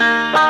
Música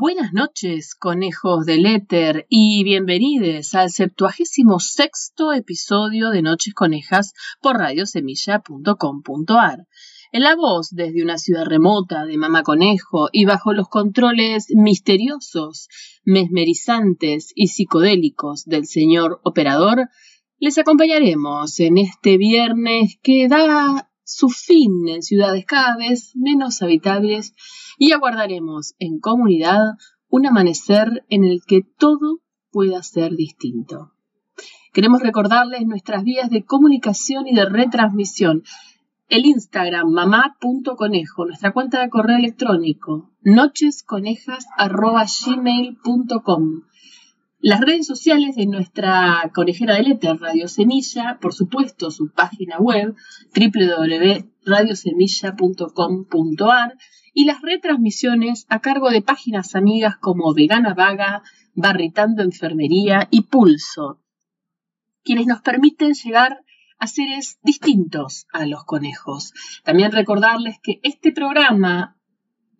Buenas noches, conejos del éter, y bienvenidos al septuagésimo sexto episodio de Noches Conejas por radiosemilla.com.ar. En la voz desde una ciudad remota de Mamá Conejo y bajo los controles misteriosos, mesmerizantes y psicodélicos del señor operador, les acompañaremos en este viernes que da su fin en ciudades cada vez menos habitables y aguardaremos en comunidad un amanecer en el que todo pueda ser distinto. Queremos recordarles nuestras vías de comunicación y de retransmisión. El Instagram mamá.conejo, nuestra cuenta de correo electrónico nochesconejas.gmail.com las redes sociales de nuestra conejera del éter, Radio Semilla, por supuesto su página web www.radiosemilla.com.ar y las retransmisiones a cargo de páginas amigas como Vegana Vaga, Barritando Enfermería y Pulso, quienes nos permiten llegar a seres distintos a los conejos. También recordarles que este programa,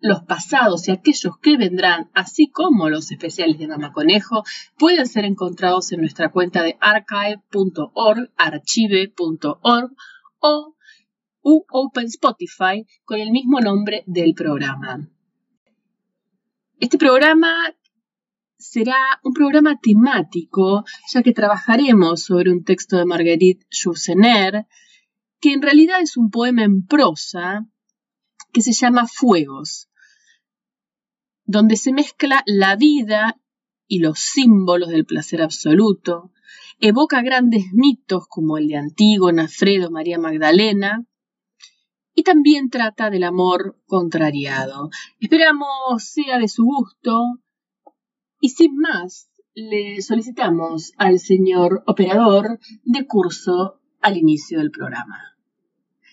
los pasados y aquellos que vendrán, así como los especiales de Mama Conejo, pueden ser encontrados en nuestra cuenta de archive.org, archive.org o u Open Spotify con el mismo nombre del programa. Este programa será un programa temático, ya que trabajaremos sobre un texto de Marguerite Yourcenar, que en realidad es un poema en prosa que se llama Fuegos, donde se mezcla la vida y los símbolos del placer absoluto, evoca grandes mitos como el de Antígona, Fredo, María Magdalena, y también trata del amor contrariado. Esperamos sea de su gusto y sin más le solicitamos al señor operador de curso al inicio del programa.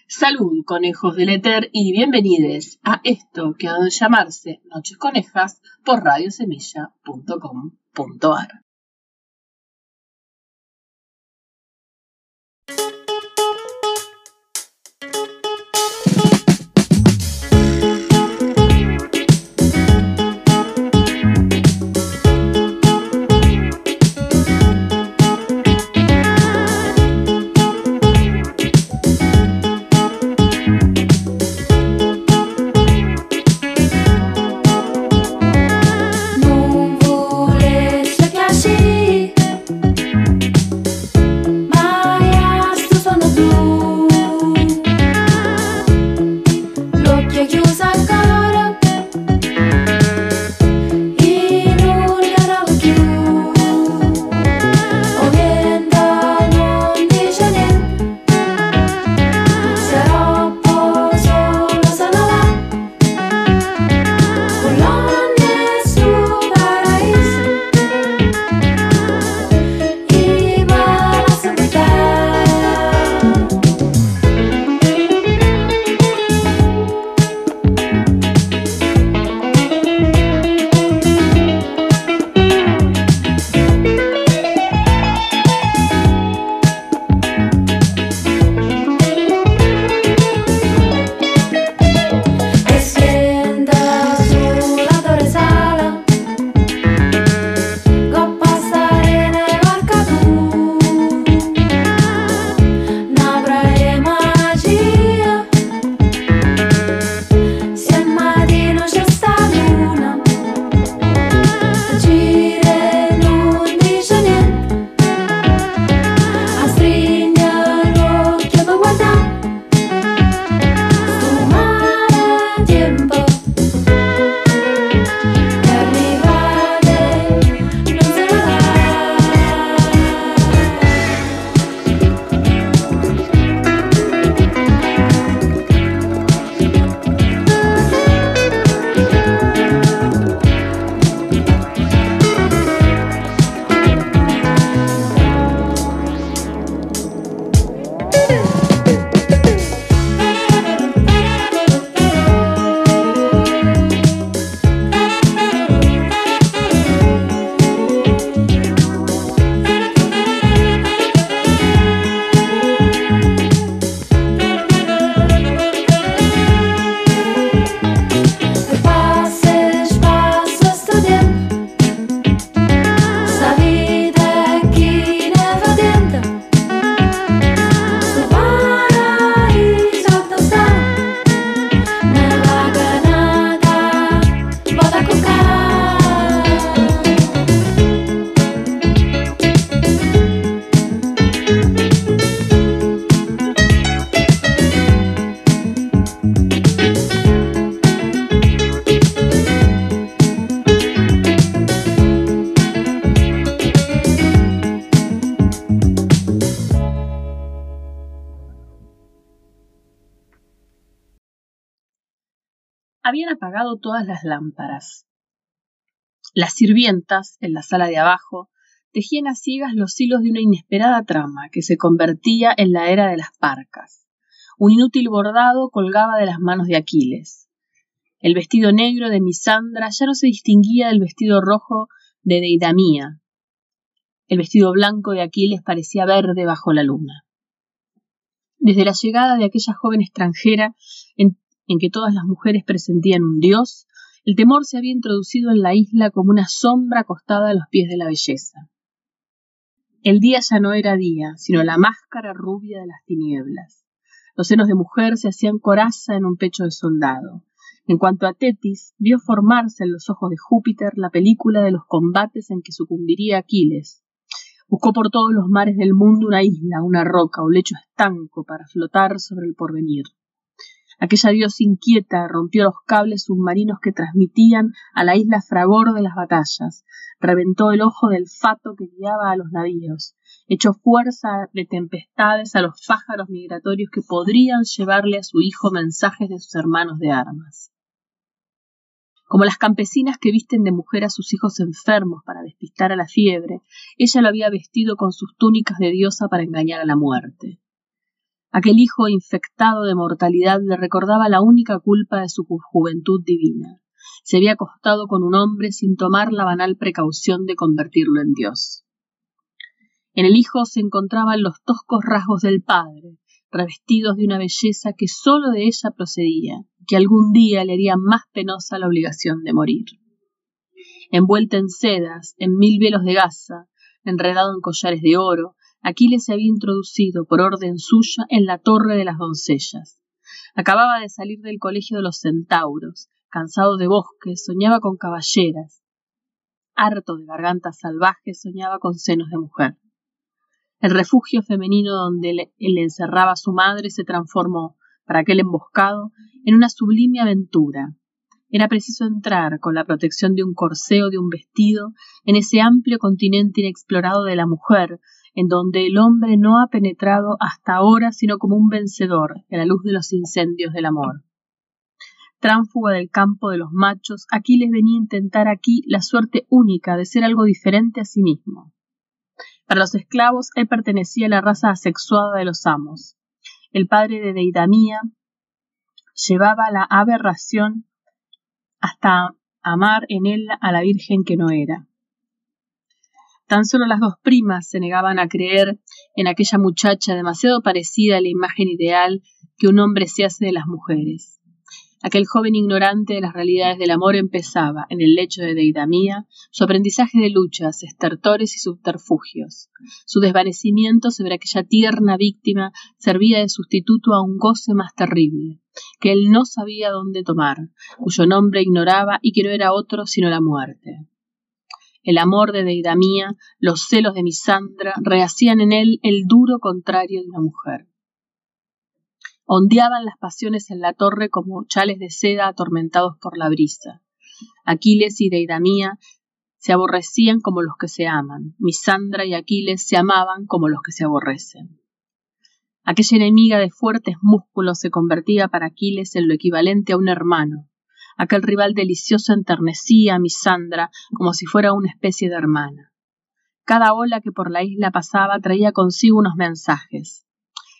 Salud, conejos del éter, y bienvenidos a esto que ha de llamarse Noches Conejas por radiosemilla.com.ar. todas las lámparas. Las sirvientas, en la sala de abajo, tejían a ciegas los hilos de una inesperada trama que se convertía en la era de las parcas. Un inútil bordado colgaba de las manos de Aquiles. El vestido negro de Misandra ya no se distinguía del vestido rojo de Deidamía. El vestido blanco de Aquiles parecía verde bajo la luna. Desde la llegada de aquella joven extranjera, en, en que todas las mujeres presentían un dios, el temor se había introducido en la isla como una sombra acostada a los pies de la belleza. El día ya no era día, sino la máscara rubia de las tinieblas. Los senos de mujer se hacían coraza en un pecho de soldado. En cuanto a Tetis, vio formarse en los ojos de Júpiter la película de los combates en que sucumbiría Aquiles. Buscó por todos los mares del mundo una isla, una roca o lecho estanco para flotar sobre el porvenir. Aquella diosa inquieta rompió los cables submarinos que transmitían a la isla fragor de las batallas, reventó el ojo del fato que guiaba a los navíos, echó fuerza de tempestades a los pájaros migratorios que podrían llevarle a su hijo mensajes de sus hermanos de armas. Como las campesinas que visten de mujer a sus hijos enfermos para despistar a la fiebre, ella lo había vestido con sus túnicas de diosa para engañar a la muerte. Aquel hijo infectado de mortalidad le recordaba la única culpa de su juventud divina. Se había acostado con un hombre sin tomar la banal precaución de convertirlo en Dios. En el hijo se encontraban los toscos rasgos del padre, revestidos de una belleza que sólo de ella procedía, que algún día le haría más penosa la obligación de morir. Envuelta en sedas, en mil velos de gasa, enredado en collares de oro, Aquiles se había introducido por orden suya en la torre de las doncellas. Acababa de salir del colegio de los centauros, cansado de bosques, soñaba con caballeras. Harto de gargantas salvajes, soñaba con senos de mujer. El refugio femenino donde le, le encerraba su madre se transformó, para aquel emboscado, en una sublime aventura. Era preciso entrar, con la protección de un corseo de un vestido, en ese amplio continente inexplorado de la mujer, en donde el hombre no ha penetrado hasta ahora sino como un vencedor en la luz de los incendios del amor. Tránfuga del campo de los machos, Aquiles venía a intentar aquí la suerte única de ser algo diferente a sí mismo. Para los esclavos él pertenecía a la raza asexuada de los amos. El padre de Deidamía llevaba la aberración hasta amar en él a la virgen que no era. Tan solo las dos primas se negaban a creer en aquella muchacha demasiado parecida a la imagen ideal que un hombre se hace de las mujeres. Aquel joven ignorante de las realidades del amor empezaba, en el lecho de Deidamía, su aprendizaje de luchas, estertores y subterfugios. Su desvanecimiento sobre aquella tierna víctima servía de sustituto a un goce más terrible, que él no sabía dónde tomar, cuyo nombre ignoraba y que no era otro sino la muerte el amor de Deidamía, los celos de Misandra, rehacían en él el duro contrario de una mujer. Ondeaban las pasiones en la torre como chales de seda atormentados por la brisa. Aquiles y Deidamía se aborrecían como los que se aman. Misandra y Aquiles se amaban como los que se aborrecen. Aquella enemiga de fuertes músculos se convertía para Aquiles en lo equivalente a un hermano, Aquel rival delicioso enternecía a Misandra como si fuera una especie de hermana. Cada ola que por la isla pasaba traía consigo unos mensajes.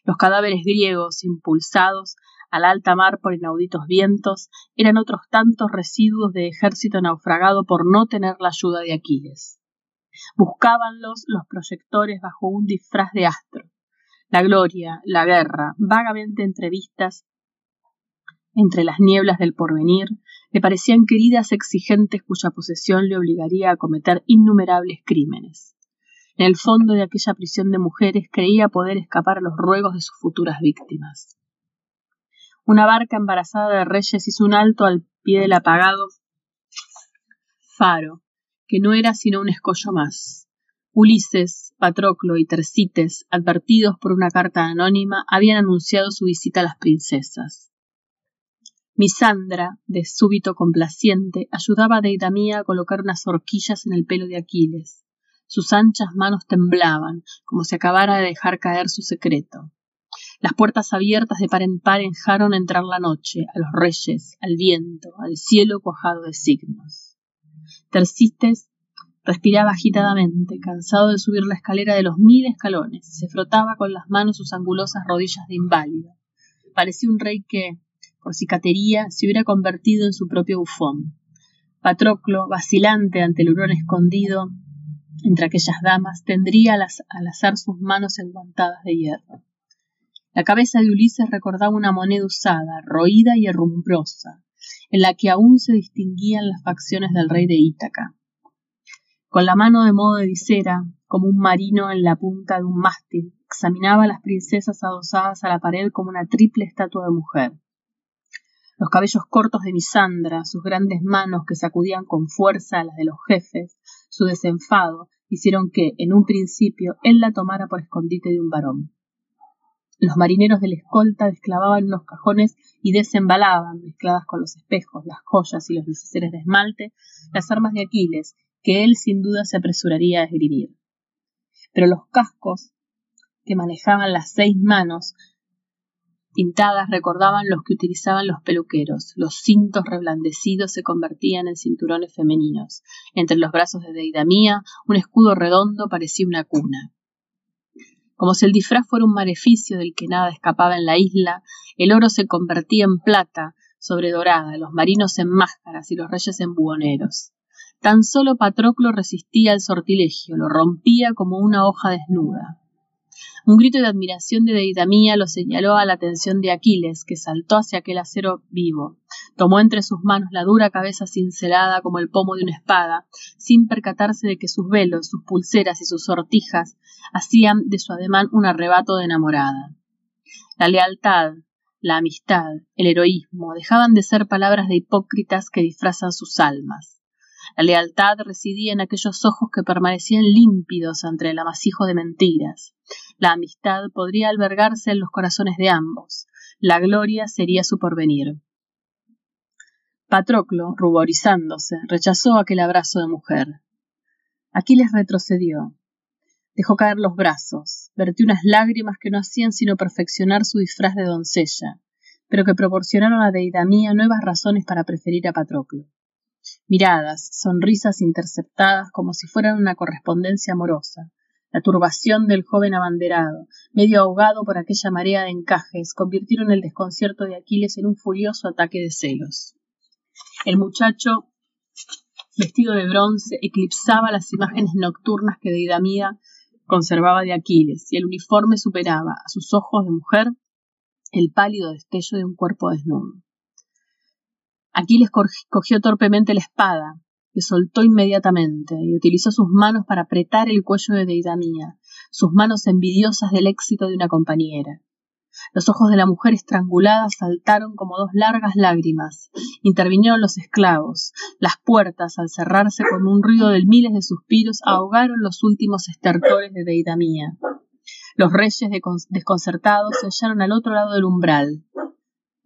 Los cadáveres griegos, impulsados al alta mar por inauditos vientos, eran otros tantos residuos de ejército naufragado por no tener la ayuda de Aquiles. Buscábanlos los proyectores bajo un disfraz de astro. La gloria, la guerra, vagamente entrevistas entre las nieblas del porvenir, le parecían queridas exigentes cuya posesión le obligaría a cometer innumerables crímenes. En el fondo de aquella prisión de mujeres creía poder escapar a los ruegos de sus futuras víctimas. Una barca embarazada de reyes hizo un alto al pie del apagado faro, que no era sino un escollo más. Ulises, Patroclo y Tercites, advertidos por una carta anónima, habían anunciado su visita a las princesas. Misandra, de súbito complaciente, ayudaba a Deidamía a colocar unas horquillas en el pelo de Aquiles. Sus anchas manos temblaban, como si acabara de dejar caer su secreto. Las puertas abiertas de par en par dejaron entrar la noche, a los reyes, al viento, al cielo cuajado de signos. Tercistes respiraba agitadamente, cansado de subir la escalera de los mil escalones. Se frotaba con las manos sus angulosas rodillas de inválido. Parecía un rey que, por cicatería, se hubiera convertido en su propio bufón. Patroclo, vacilante ante el hurón escondido entre aquellas damas, tendría al, azar sus manos enguantadas de hierro. La cabeza de Ulises recordaba una moneda usada, roída y herrumbrosa, en la que aún se distinguían las facciones del rey de Ítaca. Con la mano de modo de visera, como un marino en la punta de un mástil, examinaba a las princesas adosadas a la pared como una triple estatua de mujer. Los cabellos cortos de Misandra, sus grandes manos que sacudían con fuerza a las de los jefes, su desenfado, hicieron que, en un principio, él la tomara por escondite de un varón. Los marineros de la escolta desclavaban unos cajones y desembalaban, mezcladas con los espejos, las joyas y los neceseres de esmalte, las armas de Aquiles, que él sin duda se apresuraría a esgrimir. Pero los cascos que manejaban las seis manos pintadas recordaban los que utilizaban los peluqueros. Los cintos reblandecidos se convertían en cinturones femeninos. Entre los brazos de Deidamía, un escudo redondo parecía una cuna. Como si el disfraz fuera un maleficio del que nada escapaba en la isla, el oro se convertía en plata sobre dorada, los marinos en máscaras y los reyes en buhoneros. Tan solo Patroclo resistía al sortilegio, lo rompía como una hoja desnuda. Un grito de admiración de Deidamía lo señaló a la atención de Aquiles, que saltó hacia aquel acero vivo. Tomó entre sus manos la dura cabeza cincelada como el pomo de una espada, sin percatarse de que sus velos, sus pulseras y sus sortijas hacían de su ademán un arrebato de enamorada. La lealtad, la amistad, el heroísmo dejaban de ser palabras de hipócritas que disfrazan sus almas. La lealtad residía en aquellos ojos que permanecían límpidos ante el amasijo de mentiras. La amistad podría albergarse en los corazones de ambos. La gloria sería su porvenir. Patroclo, ruborizándose, rechazó aquel abrazo de mujer. Aquiles retrocedió. Dejó caer los brazos, vertió unas lágrimas que no hacían sino perfeccionar su disfraz de doncella, pero que proporcionaron a Deidamía nuevas razones para preferir a Patroclo. Miradas, sonrisas interceptadas como si fueran una correspondencia amorosa, la turbación del joven abanderado, medio ahogado por aquella marea de encajes, convirtieron el desconcierto de Aquiles en un furioso ataque de celos. El muchacho, vestido de bronce, eclipsaba las imágenes nocturnas que Deidamía conservaba de Aquiles, y el uniforme superaba, a sus ojos de mujer, el pálido destello de un cuerpo desnudo. Aquiles cogió torpemente la espada, que soltó inmediatamente y utilizó sus manos para apretar el cuello de Deidamía, sus manos envidiosas del éxito de una compañera. Los ojos de la mujer estrangulada saltaron como dos largas lágrimas. Intervinieron los esclavos. Las puertas, al cerrarse con un ruido de miles de suspiros, ahogaron los últimos estertores de Deidamía. Los reyes desconcertados se hallaron al otro lado del umbral.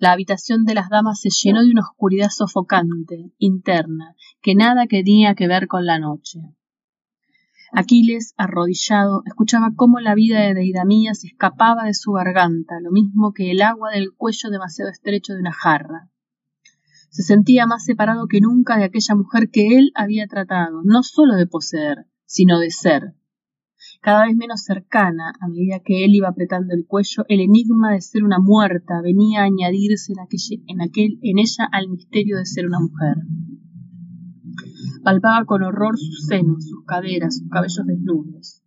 La habitación de las damas se llenó de una oscuridad sofocante, interna, que nada tenía que ver con la noche. Aquiles, arrodillado, escuchaba cómo la vida de Deidamía se escapaba de su garganta, lo mismo que el agua del cuello demasiado estrecho de una jarra. Se sentía más separado que nunca de aquella mujer que él había tratado, no sólo de poseer, sino de ser, cada vez menos cercana a medida que él iba apretando el cuello, el enigma de ser una muerta venía a añadirse en, aquel, en ella al misterio de ser una mujer. Palpaba con horror sus senos, sus caderas, sus cabellos desnudos.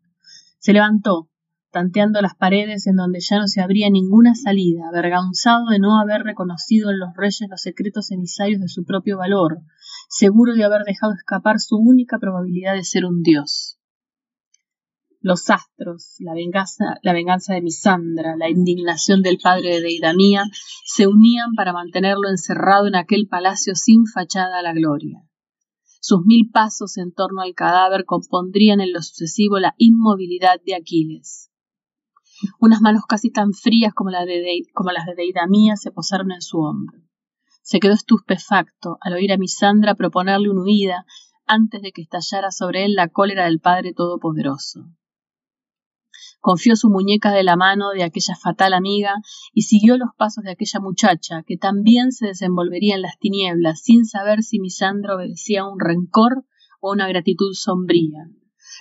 Se levantó, tanteando las paredes en donde ya no se abría ninguna salida, avergonzado de no haber reconocido en los reyes los secretos emisarios de su propio valor, seguro de haber dejado escapar su única probabilidad de ser un dios los astros, la venganza, la de Misandra, la indignación del padre de Deidamía, se unían para mantenerlo encerrado en aquel palacio sin fachada a la gloria. Sus mil pasos en torno al cadáver compondrían en lo sucesivo la inmovilidad de Aquiles. Unas manos casi tan frías como, las de como las de Deidamía se posaron en su hombro. Se quedó estupefacto al oír a Misandra proponerle una huida antes de que estallara sobre él la cólera del Padre Todopoderoso. Confió su muñeca de la mano de aquella fatal amiga y siguió los pasos de aquella muchacha que también se desenvolvería en las tinieblas sin saber si Misandra obedecía a un rencor o una gratitud sombría,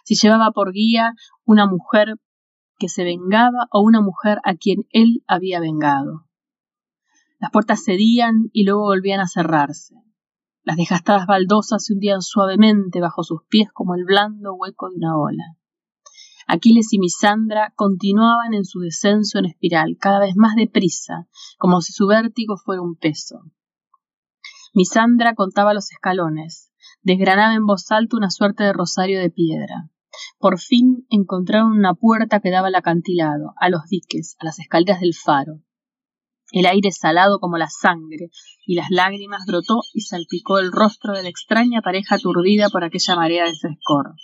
si llevaba por guía una mujer que se vengaba o una mujer a quien él había vengado. Las puertas cedían y luego volvían a cerrarse. Las desgastadas baldosas se hundían suavemente bajo sus pies como el blando hueco de una ola. Aquiles y Misandra continuaban en su descenso en espiral, cada vez más deprisa, como si su vértigo fuera un peso. Misandra contaba los escalones, desgranaba en voz alta una suerte de rosario de piedra. Por fin encontraron una puerta que daba al acantilado, a los diques, a las escaleras del faro. El aire salado como la sangre, y las lágrimas brotó y salpicó el rostro de la extraña pareja aturdida por aquella marea de frescor.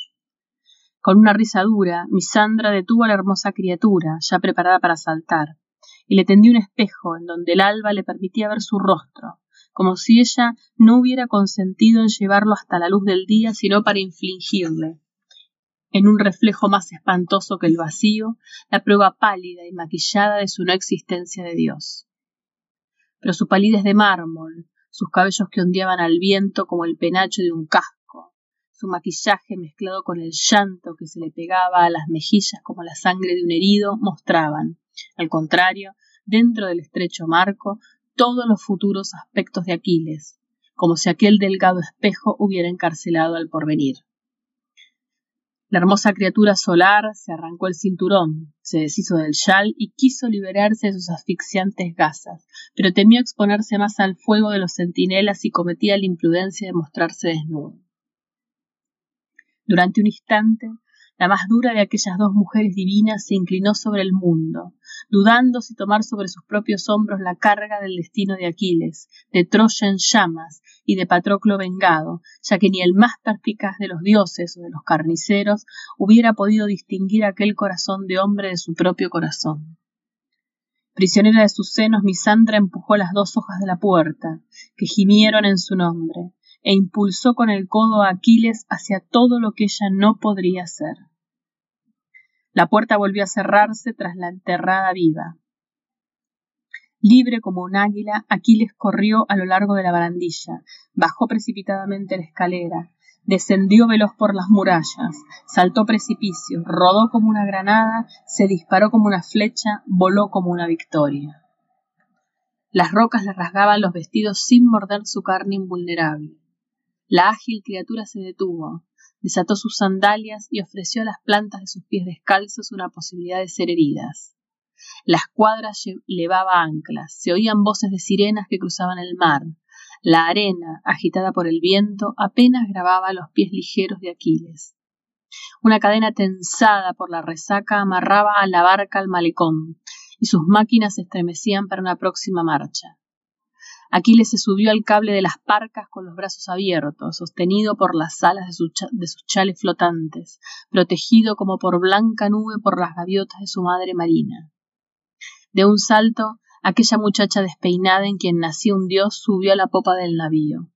Con una risa dura, Misandra detuvo a la hermosa criatura, ya preparada para saltar, y le tendió un espejo en donde el alba le permitía ver su rostro, como si ella no hubiera consentido en llevarlo hasta la luz del día, sino para infligirle, en un reflejo más espantoso que el vacío, la prueba pálida y maquillada de su no existencia de Dios. Pero su palidez de mármol, sus cabellos que ondeaban al viento como el penacho de un casco, su maquillaje mezclado con el llanto que se le pegaba a las mejillas como la sangre de un herido, mostraban, al contrario, dentro del estrecho marco, todos los futuros aspectos de Aquiles, como si aquel delgado espejo hubiera encarcelado al porvenir. La hermosa criatura solar se arrancó el cinturón, se deshizo del chal y quiso liberarse de sus asfixiantes gasas, pero temió exponerse más al fuego de los centinelas y cometía la imprudencia de mostrarse desnudo. Durante un instante, la más dura de aquellas dos mujeres divinas se inclinó sobre el mundo, dudando si tomar sobre sus propios hombros la carga del destino de Aquiles, de Troya en llamas y de Patroclo vengado, ya que ni el más perspicaz de los dioses o de los carniceros hubiera podido distinguir aquel corazón de hombre de su propio corazón. Prisionera de sus senos, Misandra empujó las dos hojas de la puerta, que gimieron en su nombre, e impulsó con el codo a Aquiles hacia todo lo que ella no podría hacer. La puerta volvió a cerrarse tras la enterrada viva. Libre como un águila, Aquiles corrió a lo largo de la barandilla, bajó precipitadamente la escalera, descendió veloz por las murallas, saltó precipicios, rodó como una granada, se disparó como una flecha, voló como una victoria. Las rocas le rasgaban los vestidos sin morder su carne invulnerable. La ágil criatura se detuvo, desató sus sandalias y ofreció a las plantas de sus pies descalzos una posibilidad de ser heridas. La escuadra levaba anclas, se oían voces de sirenas que cruzaban el mar. La arena, agitada por el viento, apenas grababa los pies ligeros de Aquiles. Una cadena tensada por la resaca amarraba a la barca al malecón, y sus máquinas se estremecían para una próxima marcha. Aquiles se subió al cable de las parcas con los brazos abiertos, sostenido por las alas de, sus chales flotantes, protegido como por blanca nube por las gaviotas de su madre marina. De un salto, aquella muchacha despeinada en quien nació un dios subió a la popa del navío.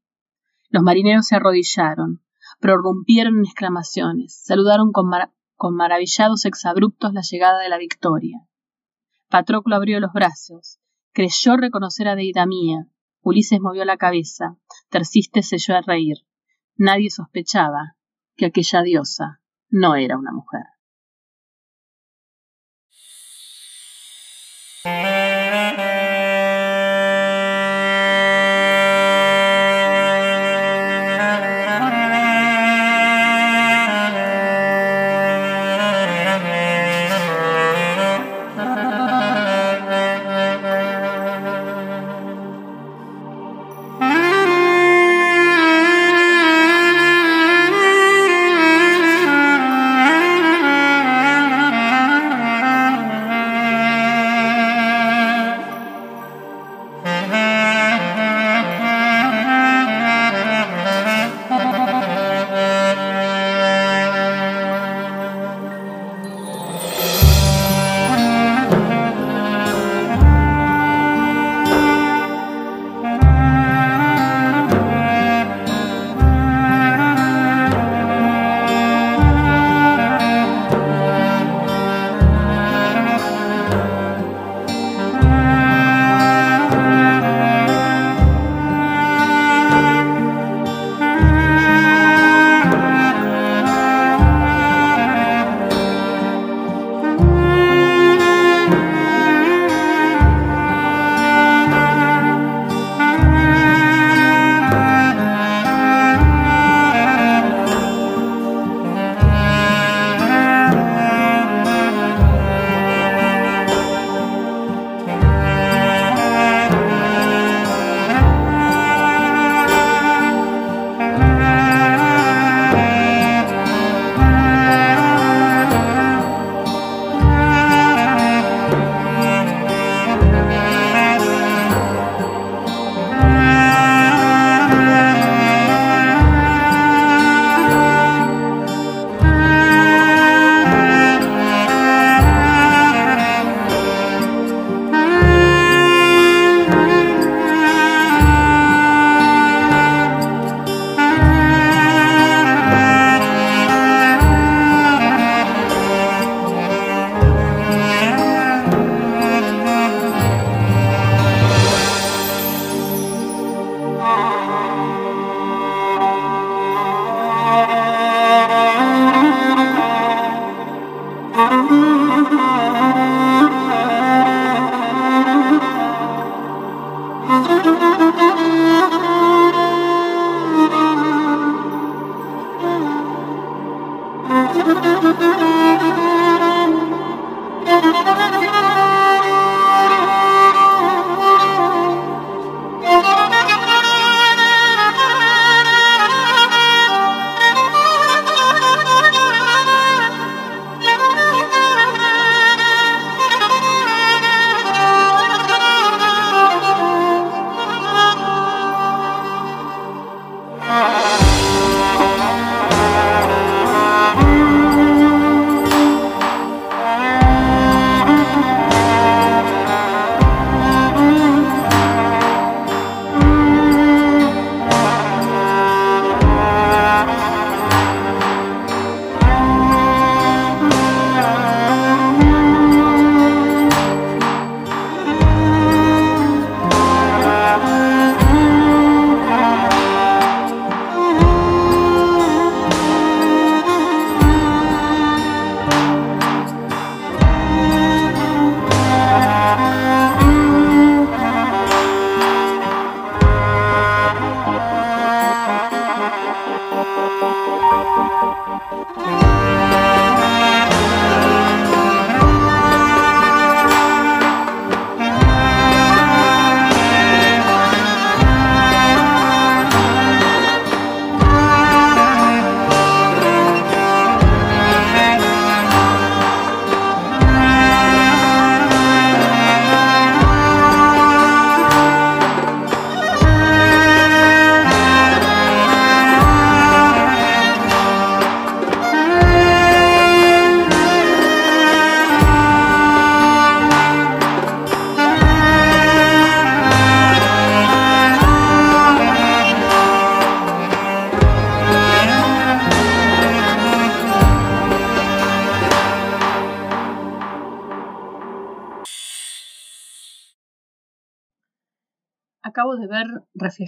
Los marineros se arrodillaron, prorrumpieron en exclamaciones, saludaron con, con maravillados exabruptos la llegada de la victoria. Patroclo abrió los brazos, creyó reconocer a Deidamía, Ulises movió la cabeza. Terciste se echó a reír. Nadie sospechaba que aquella diosa no era una mujer.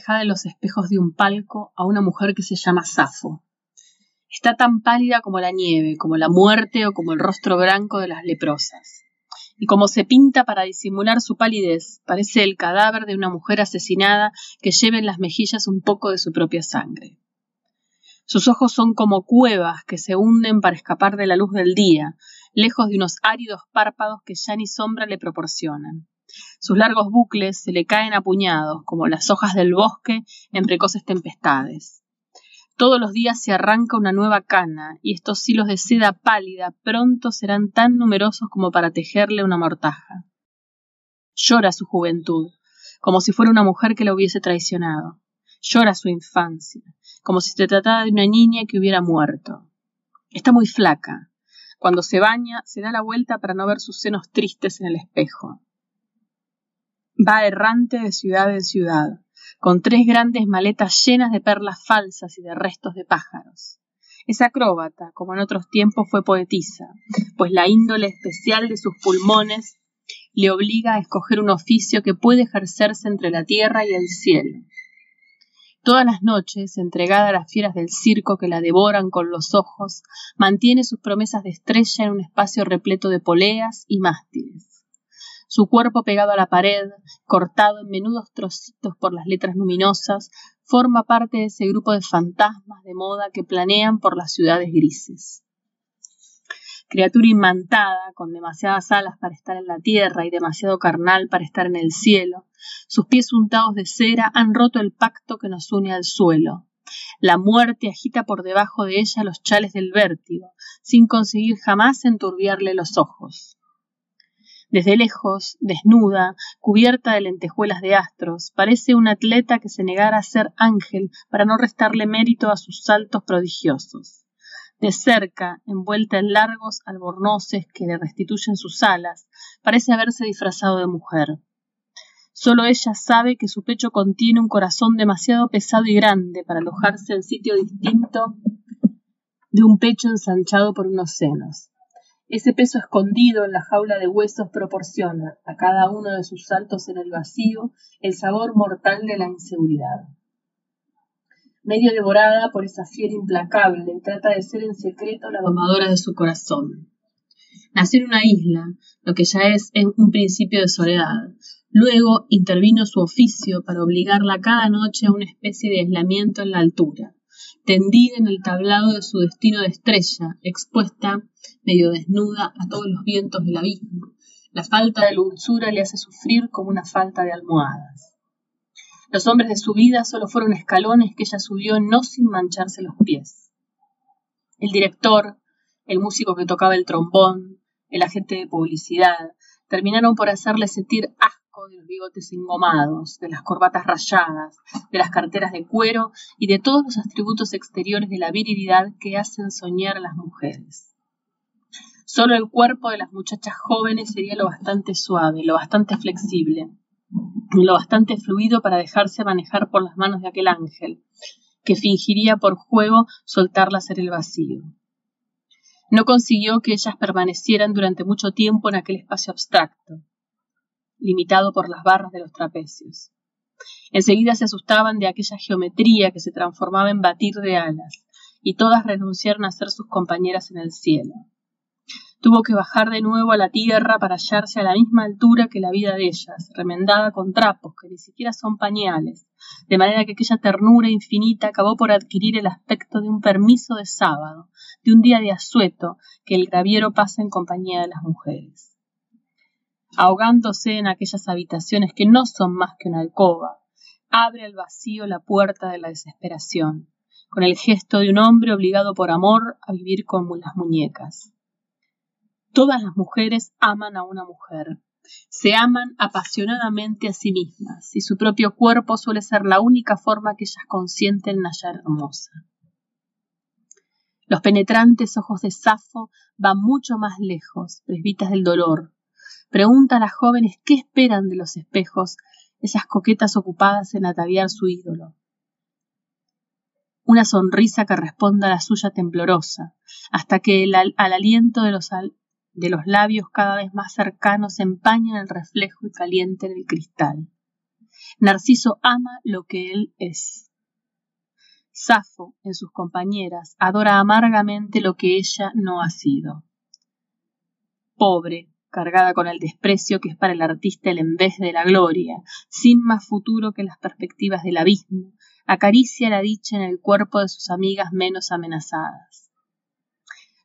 Reflejada en los espejos de un palco a una mujer que se llama Safo. Está tan pálida como la nieve, como la muerte o como el rostro blanco de las leprosas. Y como se pinta para disimular su palidez, parece el cadáver de una mujer asesinada que lleva en las mejillas un poco de su propia sangre. Sus ojos son como cuevas que se hunden para escapar de la luz del día, lejos de unos áridos párpados que ya ni sombra le proporcionan. Sus largos bucles se le caen a puñados, como las hojas del bosque en precoces tempestades. Todos los días se arranca una nueva cana, y estos hilos de seda pálida pronto serán tan numerosos como para tejerle una mortaja. Llora su juventud, como si fuera una mujer que la hubiese traicionado. Llora su infancia, como si se tratara de una niña que hubiera muerto. Está muy flaca. Cuando se baña, se da la vuelta para no ver sus senos tristes en el espejo. Va errante de ciudad en ciudad, con tres grandes maletas llenas de perlas falsas y de restos de pájaros. Es acróbata, como en otros tiempos fue poetisa, pues la índole especial de sus pulmones le obliga a escoger un oficio que puede ejercerse entre la tierra y el cielo. Todas las noches, entregada a las fieras del circo que la devoran con los ojos, mantiene sus promesas de estrella en un espacio repleto de poleas y mástiles su cuerpo pegado a la pared, cortado en menudos trocitos por las letras luminosas, forma parte de ese grupo de fantasmas de moda que planean por las ciudades grises. Criatura imantada, con demasiadas alas para estar en la tierra y demasiado carnal para estar en el cielo, sus pies untados de cera han roto el pacto que nos une al suelo. La muerte agita por debajo de ella los chales del vértigo, sin conseguir jamás enturbiarle los ojos. Desde lejos, desnuda, cubierta de lentejuelas de astros, parece un atleta que se negara a ser ángel para no restarle mérito a sus saltos prodigiosos. De cerca, envuelta en largos albornoces que le restituyen sus alas, parece haberse disfrazado de mujer. Solo ella sabe que su pecho contiene un corazón demasiado pesado y grande para alojarse en sitio distinto de un pecho ensanchado por unos senos. Ese peso escondido en la jaula de huesos proporciona a cada uno de sus saltos en el vacío el sabor mortal de la inseguridad. Medio devorada por esa fiera implacable, trata de ser en secreto la domadora de su corazón. Nació en una isla, lo que ya es un principio de soledad. Luego intervino su oficio para obligarla cada noche a una especie de aislamiento en la altura tendida en el tablado de su destino de estrella, expuesta, medio desnuda, a todos los vientos del abismo. La falta de dulzura le hace sufrir como una falta de almohadas. Los hombres de su vida solo fueron escalones que ella subió no sin mancharse los pies. El director, el músico que tocaba el trombón, el agente de publicidad, terminaron por hacerle sentir de los bigotes engomados, de las corbatas rayadas, de las carteras de cuero y de todos los atributos exteriores de la virilidad que hacen soñar a las mujeres. Solo el cuerpo de las muchachas jóvenes sería lo bastante suave, lo bastante flexible, lo bastante fluido para dejarse manejar por las manos de aquel ángel, que fingiría por juego soltarlas en el vacío. No consiguió que ellas permanecieran durante mucho tiempo en aquel espacio abstracto limitado por las barras de los trapecios. Enseguida se asustaban de aquella geometría que se transformaba en batir de alas, y todas renunciaron a ser sus compañeras en el cielo. Tuvo que bajar de nuevo a la tierra para hallarse a la misma altura que la vida de ellas, remendada con trapos que ni siquiera son pañales, de manera que aquella ternura infinita acabó por adquirir el aspecto de un permiso de sábado, de un día de asueto que el graviero pasa en compañía de las mujeres ahogándose en aquellas habitaciones que no son más que una alcoba, abre al vacío la puerta de la desesperación, con el gesto de un hombre obligado por amor a vivir como las muñecas. Todas las mujeres aman a una mujer, se aman apasionadamente a sí mismas, y su propio cuerpo suele ser la única forma que ellas consienten hallar hermosa. Los penetrantes ojos de Safo van mucho más lejos, presbitas del dolor, Pregunta a las jóvenes qué esperan de los espejos, esas coquetas ocupadas en ataviar su ídolo. Una sonrisa que responda a la suya temblorosa, hasta que el, al aliento de los, de los labios cada vez más cercanos empañan el reflejo y caliente del cristal. Narciso ama lo que él es. Safo, en sus compañeras, adora amargamente lo que ella no ha sido. Pobre, cargada con el desprecio que es para el artista el en vez de la gloria, sin más futuro que las perspectivas del abismo, acaricia la dicha en el cuerpo de sus amigas menos amenazadas.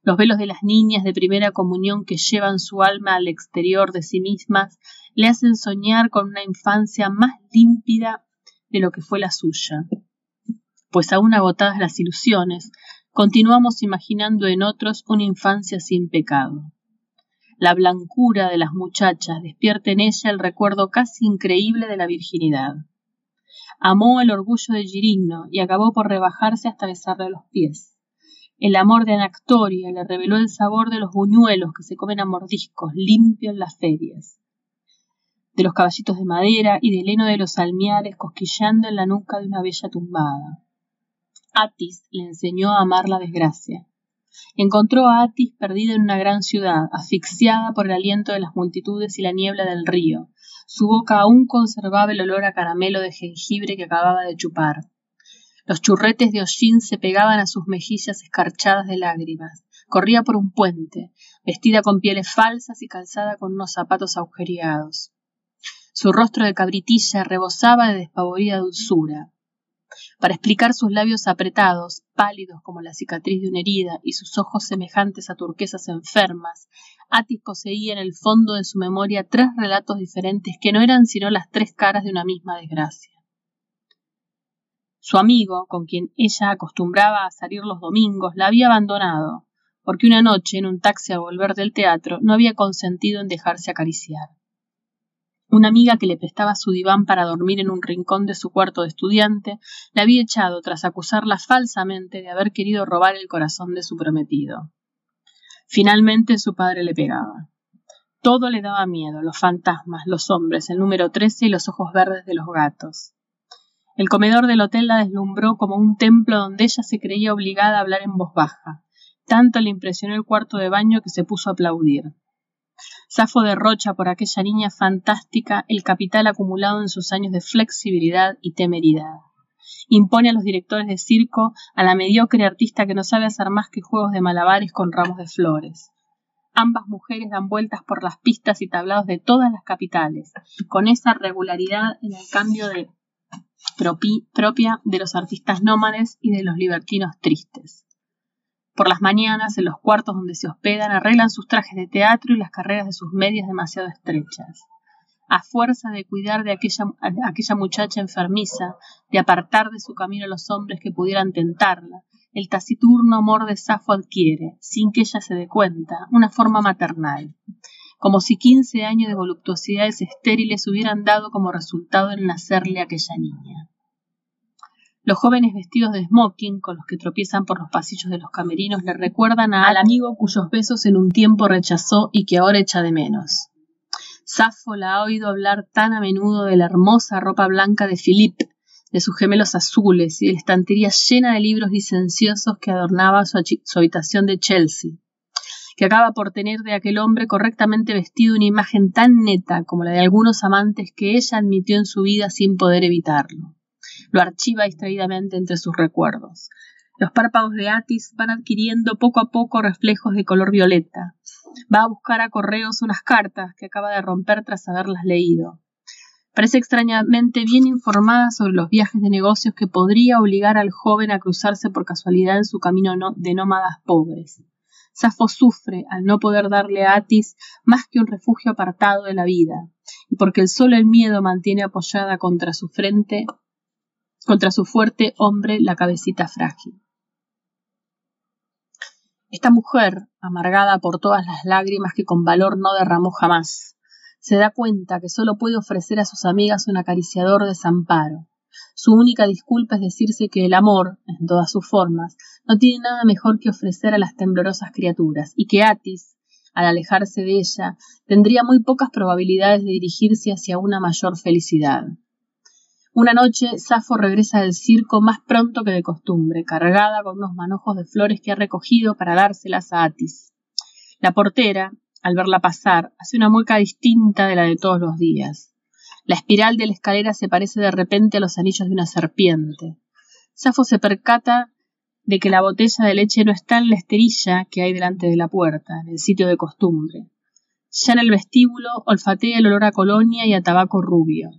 Los velos de las niñas de primera comunión que llevan su alma al exterior de sí mismas le hacen soñar con una infancia más límpida de lo que fue la suya. Pues aún agotadas las ilusiones, continuamos imaginando en otros una infancia sin pecado. La blancura de las muchachas despierta en ella el recuerdo casi increíble de la virginidad. Amó el orgullo de Girino y acabó por rebajarse hasta besarle los pies. El amor de Anactoria le reveló el sabor de los buñuelos que se comen a mordiscos, limpio en las ferias. De los caballitos de madera y del heno de los almiares cosquillando en la nuca de una bella tumbada. Atis le enseñó a amar la desgracia. Encontró a Atis perdida en una gran ciudad, asfixiada por el aliento de las multitudes y la niebla del río. Su boca aún conservaba el olor a caramelo de jengibre que acababa de chupar. Los churretes de hollín se pegaban a sus mejillas escarchadas de lágrimas. Corría por un puente, vestida con pieles falsas y calzada con unos zapatos agujereados. Su rostro de cabritilla rebosaba de despavorida dulzura para explicar sus labios apretados, pálidos como la cicatriz de una herida, y sus ojos semejantes a turquesas enfermas, Atis poseía en el fondo de su memoria tres relatos diferentes que no eran sino las tres caras de una misma desgracia. Su amigo, con quien ella acostumbraba a salir los domingos, la había abandonado, porque una noche, en un taxi a volver del teatro, no había consentido en dejarse acariciar. Una amiga que le prestaba su diván para dormir en un rincón de su cuarto de estudiante la había echado tras acusarla falsamente de haber querido robar el corazón de su prometido. Finalmente su padre le pegaba. Todo le daba miedo, los fantasmas, los hombres, el número trece y los ojos verdes de los gatos. El comedor del hotel la deslumbró como un templo donde ella se creía obligada a hablar en voz baja. Tanto le impresionó el cuarto de baño que se puso a aplaudir. Safo derrocha por aquella niña fantástica el capital acumulado en sus años de flexibilidad y temeridad. Impone a los directores de circo a la mediocre artista que no sabe hacer más que juegos de malabares con ramos de flores. Ambas mujeres dan vueltas por las pistas y tablados de todas las capitales, con esa regularidad en el cambio de propia de los artistas nómades y de los libertinos tristes. Por las mañanas, en los cuartos donde se hospedan, arreglan sus trajes de teatro y las carreras de sus medias demasiado estrechas. A fuerza de cuidar de aquella, aquella muchacha enfermiza, de apartar de su camino a los hombres que pudieran tentarla, el taciturno amor de Safo adquiere, sin que ella se dé cuenta, una forma maternal, como si quince años de voluptuosidades estériles hubieran dado como resultado el nacerle a aquella niña. Los jóvenes vestidos de smoking, con los que tropiezan por los pasillos de los camerinos, le recuerdan al amigo cuyos besos en un tiempo rechazó y que ahora echa de menos. Safo la ha oído hablar tan a menudo de la hermosa ropa blanca de Philippe, de sus gemelos azules y de la estantería llena de libros licenciosos que adornaba su habitación de Chelsea, que acaba por tener de aquel hombre correctamente vestido una imagen tan neta como la de algunos amantes que ella admitió en su vida sin poder evitarlo lo archiva distraídamente entre sus recuerdos. Los párpados de Atis van adquiriendo poco a poco reflejos de color violeta. Va a buscar a correos unas cartas que acaba de romper tras haberlas leído. Parece extrañamente bien informada sobre los viajes de negocios que podría obligar al joven a cruzarse por casualidad en su camino de nómadas pobres. Safo sufre al no poder darle a Atis más que un refugio apartado de la vida, y porque el solo el miedo mantiene apoyada contra su frente contra su fuerte hombre la cabecita frágil. Esta mujer, amargada por todas las lágrimas que con valor no derramó jamás, se da cuenta que solo puede ofrecer a sus amigas un acariciador desamparo. Su única disculpa es decirse que el amor, en todas sus formas, no tiene nada mejor que ofrecer a las temblorosas criaturas, y que Atis, al alejarse de ella, tendría muy pocas probabilidades de dirigirse hacia una mayor felicidad. Una noche, Safo regresa del circo más pronto que de costumbre, cargada con unos manojos de flores que ha recogido para dárselas a Atis. La portera, al verla pasar, hace una mueca distinta de la de todos los días. La espiral de la escalera se parece de repente a los anillos de una serpiente. Safo se percata de que la botella de leche no está en la esterilla que hay delante de la puerta, en el sitio de costumbre. Ya en el vestíbulo olfatea el olor a colonia y a tabaco rubio.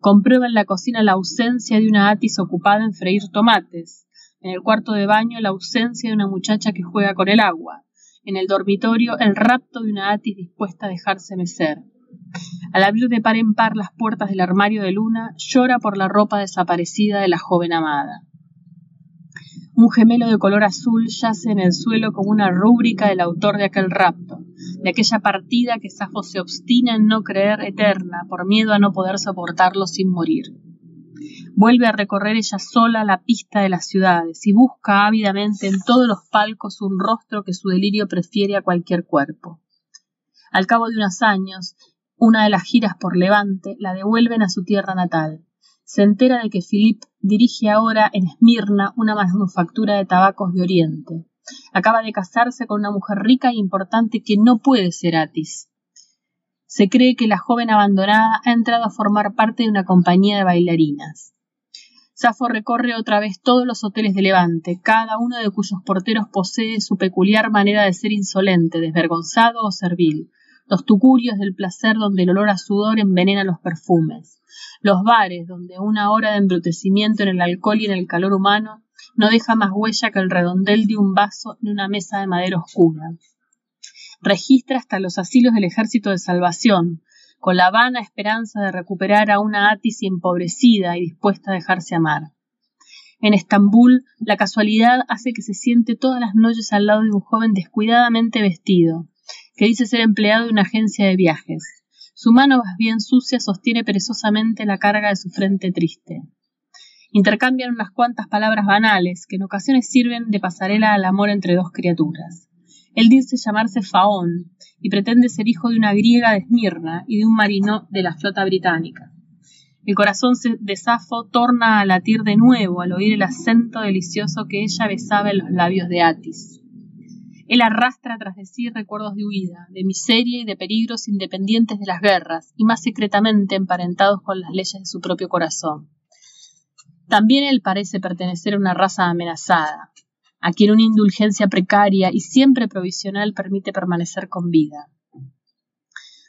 Comprueba en la cocina la ausencia de una Atis ocupada en freír tomates, en el cuarto de baño la ausencia de una muchacha que juega con el agua, en el dormitorio el rapto de una Atis dispuesta a dejarse mecer. Al abrir de par en par las puertas del armario de Luna, llora por la ropa desaparecida de la joven amada. Un gemelo de color azul yace en el suelo como una rúbrica del autor de aquel rapto, de aquella partida que Safo se obstina en no creer eterna por miedo a no poder soportarlo sin morir. Vuelve a recorrer ella sola la pista de las ciudades y busca ávidamente en todos los palcos un rostro que su delirio prefiere a cualquier cuerpo. Al cabo de unos años, una de las giras por Levante la devuelven a su tierra natal, se entera de que Philip dirige ahora en Esmirna una manufactura de tabacos de Oriente. Acaba de casarse con una mujer rica e importante que no puede ser Atis. Se cree que la joven abandonada ha entrado a formar parte de una compañía de bailarinas. Safo recorre otra vez todos los hoteles de Levante, cada uno de cuyos porteros posee su peculiar manera de ser insolente, desvergonzado o servil, los tucurios del placer donde el olor a sudor envenena los perfumes los bares, donde una hora de embrutecimiento en el alcohol y en el calor humano no deja más huella que el redondel de un vaso en una mesa de madera oscura. Registra hasta los asilos del Ejército de Salvación, con la vana esperanza de recuperar a una Atis empobrecida y dispuesta a dejarse amar. En Estambul, la casualidad hace que se siente todas las noches al lado de un joven descuidadamente vestido, que dice ser empleado de una agencia de viajes. Su mano más bien sucia sostiene perezosamente la carga de su frente triste. Intercambian unas cuantas palabras banales que en ocasiones sirven de pasarela al amor entre dos criaturas. Él dice llamarse Faón y pretende ser hijo de una griega de Esmirna y de un marino de la flota británica. El corazón de Safo torna a latir de nuevo al oír el acento delicioso que ella besaba en los labios de Atis. Él arrastra tras de sí recuerdos de huida, de miseria y de peligros independientes de las guerras, y más secretamente emparentados con las leyes de su propio corazón. También él parece pertenecer a una raza amenazada, a quien una indulgencia precaria y siempre provisional permite permanecer con vida.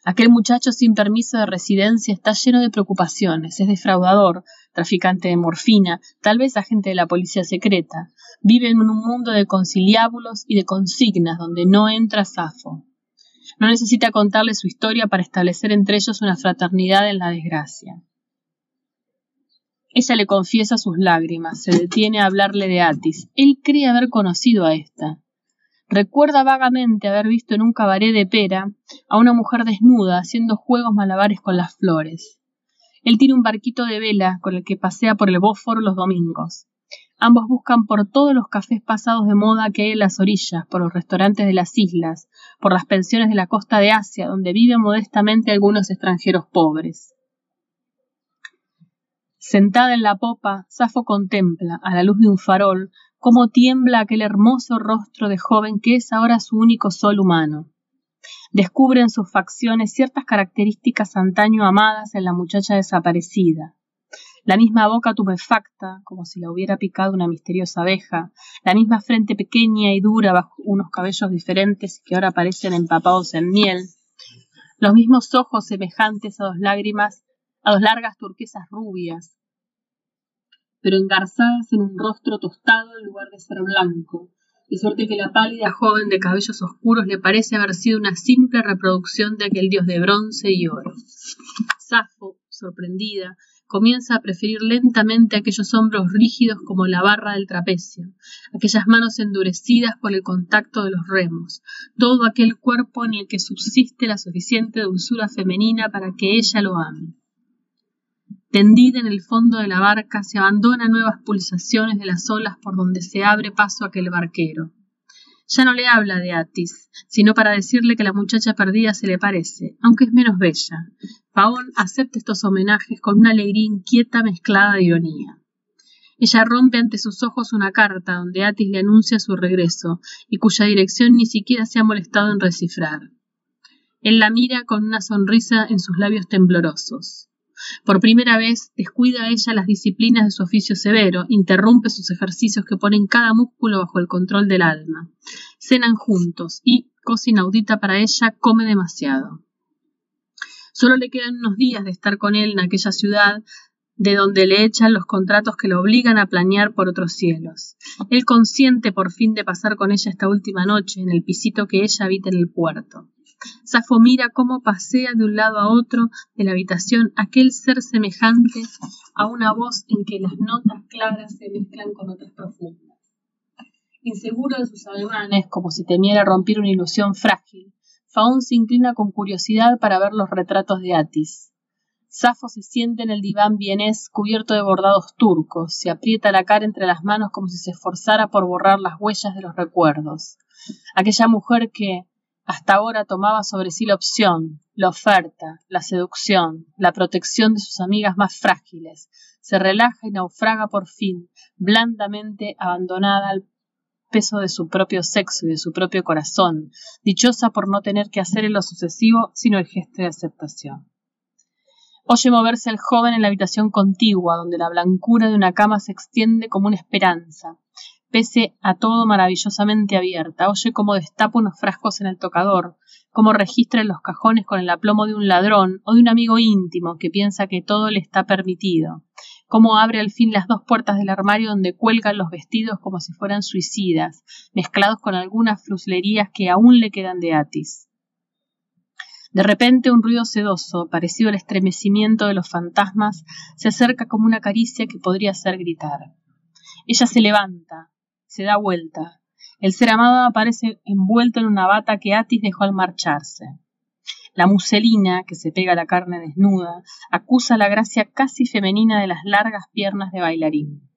Aquel muchacho sin permiso de residencia está lleno de preocupaciones, es defraudador, traficante de morfina, tal vez agente de la policía secreta. Vive en un mundo de conciliábulos y de consignas donde no entra Safo. No necesita contarle su historia para establecer entre ellos una fraternidad en la desgracia. Ella le confiesa sus lágrimas, se detiene a hablarle de Atis. Él cree haber conocido a esta. Recuerda vagamente haber visto en un cabaret de pera a una mujer desnuda haciendo juegos malabares con las flores. Él tiene un barquito de vela con el que pasea por el Bósforo los domingos. Ambos buscan por todos los cafés pasados de moda que hay en las orillas, por los restaurantes de las islas, por las pensiones de la costa de Asia, donde viven modestamente algunos extranjeros pobres. Sentada en la popa, Safo contempla, a la luz de un farol, cómo tiembla aquel hermoso rostro de joven que es ahora su único sol humano. Descubre en sus facciones ciertas características antaño amadas en la muchacha desaparecida. La misma boca tubefacta, como si la hubiera picado una misteriosa abeja, la misma frente pequeña y dura bajo unos cabellos diferentes que ahora parecen empapados en miel, los mismos ojos semejantes a dos lágrimas, a dos largas turquesas rubias, pero engarzadas en un rostro tostado en lugar de ser blanco, de suerte que la pálida joven de cabellos oscuros le parece haber sido una simple reproducción de aquel dios de bronce y oro. Safo, sorprendida, comienza a preferir lentamente aquellos hombros rígidos como la barra del trapecio, aquellas manos endurecidas por el contacto de los remos, todo aquel cuerpo en el que subsiste la suficiente dulzura femenina para que ella lo ame. Tendida en el fondo de la barca, se abandona nuevas pulsaciones de las olas por donde se abre paso aquel barquero. Ya no le habla de Atis, sino para decirle que la muchacha perdida se le parece, aunque es menos bella. Paón acepta estos homenajes con una alegría inquieta mezclada de ironía. Ella rompe ante sus ojos una carta donde Atis le anuncia su regreso y cuya dirección ni siquiera se ha molestado en descifrar. Él la mira con una sonrisa en sus labios temblorosos. Por primera vez descuida ella las disciplinas de su oficio severo, interrumpe sus ejercicios que ponen cada músculo bajo el control del alma. Cenan juntos y, cosa inaudita para ella, come demasiado. Solo le quedan unos días de estar con él en aquella ciudad de donde le echan los contratos que lo obligan a planear por otros cielos. Él consiente por fin de pasar con ella esta última noche en el pisito que ella habita en el puerto. Safo mira cómo pasea de un lado a otro de la habitación aquel ser semejante a una voz en que las notas claras se mezclan con otras profundas. Inseguro de sus ademanes, como si temiera romper una ilusión frágil, Faún se inclina con curiosidad para ver los retratos de Atis. Safo se siente en el diván vienés cubierto de bordados turcos, se aprieta la cara entre las manos como si se esforzara por borrar las huellas de los recuerdos. Aquella mujer que, hasta ahora tomaba sobre sí la opción, la oferta, la seducción, la protección de sus amigas más frágiles, se relaja y naufraga por fin, blandamente abandonada al peso de su propio sexo y de su propio corazón, dichosa por no tener que hacer en lo sucesivo sino el gesto de aceptación. Oye moverse el joven en la habitación contigua, donde la blancura de una cama se extiende como una esperanza, pese a todo maravillosamente abierta. Oye cómo destapa unos frascos en el tocador, cómo registra en los cajones con el aplomo de un ladrón o de un amigo íntimo que piensa que todo le está permitido, cómo abre al fin las dos puertas del armario donde cuelgan los vestidos como si fueran suicidas, mezclados con algunas fruslerías que aún le quedan de Atis. De repente un ruido sedoso, parecido al estremecimiento de los fantasmas, se acerca como una caricia que podría hacer gritar. Ella se levanta, se da vuelta. El ser amado aparece envuelto en una bata que Atis dejó al marcharse. La muselina, que se pega a la carne desnuda, acusa la gracia casi femenina de las largas piernas de bailarín.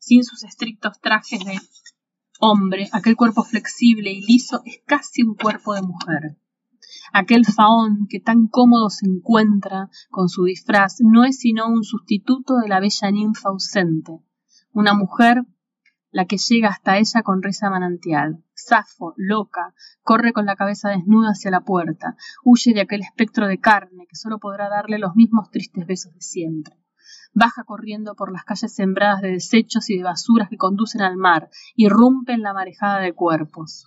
Sin sus estrictos trajes de hombre, aquel cuerpo flexible y liso es casi un cuerpo de mujer. Aquel faón que tan cómodo se encuentra con su disfraz no es sino un sustituto de la bella ninfa ausente, una mujer la que llega hasta ella con risa manantial. Safo, loca, corre con la cabeza desnuda hacia la puerta, huye de aquel espectro de carne que solo podrá darle los mismos tristes besos de siempre. Baja corriendo por las calles sembradas de desechos y de basuras que conducen al mar, irrumpe en la marejada de cuerpos.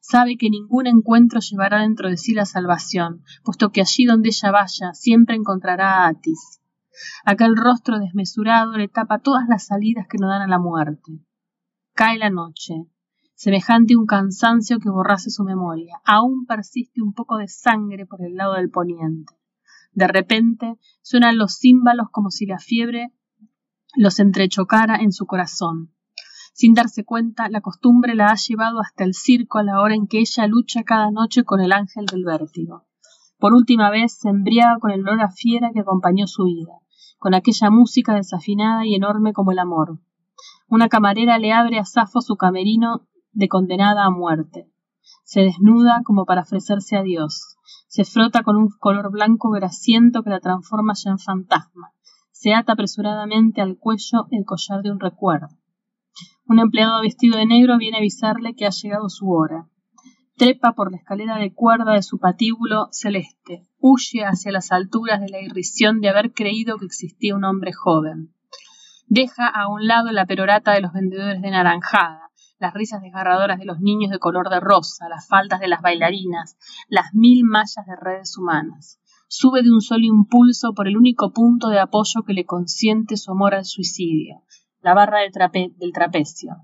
Sabe que ningún encuentro llevará dentro de sí la salvación, puesto que allí donde ella vaya siempre encontrará a Atis. Aquel rostro desmesurado le tapa todas las salidas que no dan a la muerte. Cae la noche. Semejante un cansancio que borrase su memoria. Aún persiste un poco de sangre por el lado del poniente. De repente suenan los címbalos como si la fiebre los entrechocara en su corazón. Sin darse cuenta, la costumbre la ha llevado hasta el circo a la hora en que ella lucha cada noche con el ángel del vértigo. Por última vez se embriaga con el olor a fiera que acompañó su vida, con aquella música desafinada y enorme como el amor. Una camarera le abre a Safo su camerino de condenada a muerte. Se desnuda como para ofrecerse a Dios. Se frota con un color blanco grasiento que la transforma ya en fantasma. Se ata apresuradamente al cuello el collar de un recuerdo. Un empleado vestido de negro viene a avisarle que ha llegado su hora. Trepa por la escalera de cuerda de su patíbulo celeste. Huye hacia las alturas de la irrisión de haber creído que existía un hombre joven. Deja a un lado la perorata de los vendedores de naranjada, las risas desgarradoras de los niños de color de rosa, las faldas de las bailarinas, las mil mallas de redes humanas. Sube de un solo impulso por el único punto de apoyo que le consiente su amor al suicidio, la barra del, del trapecio,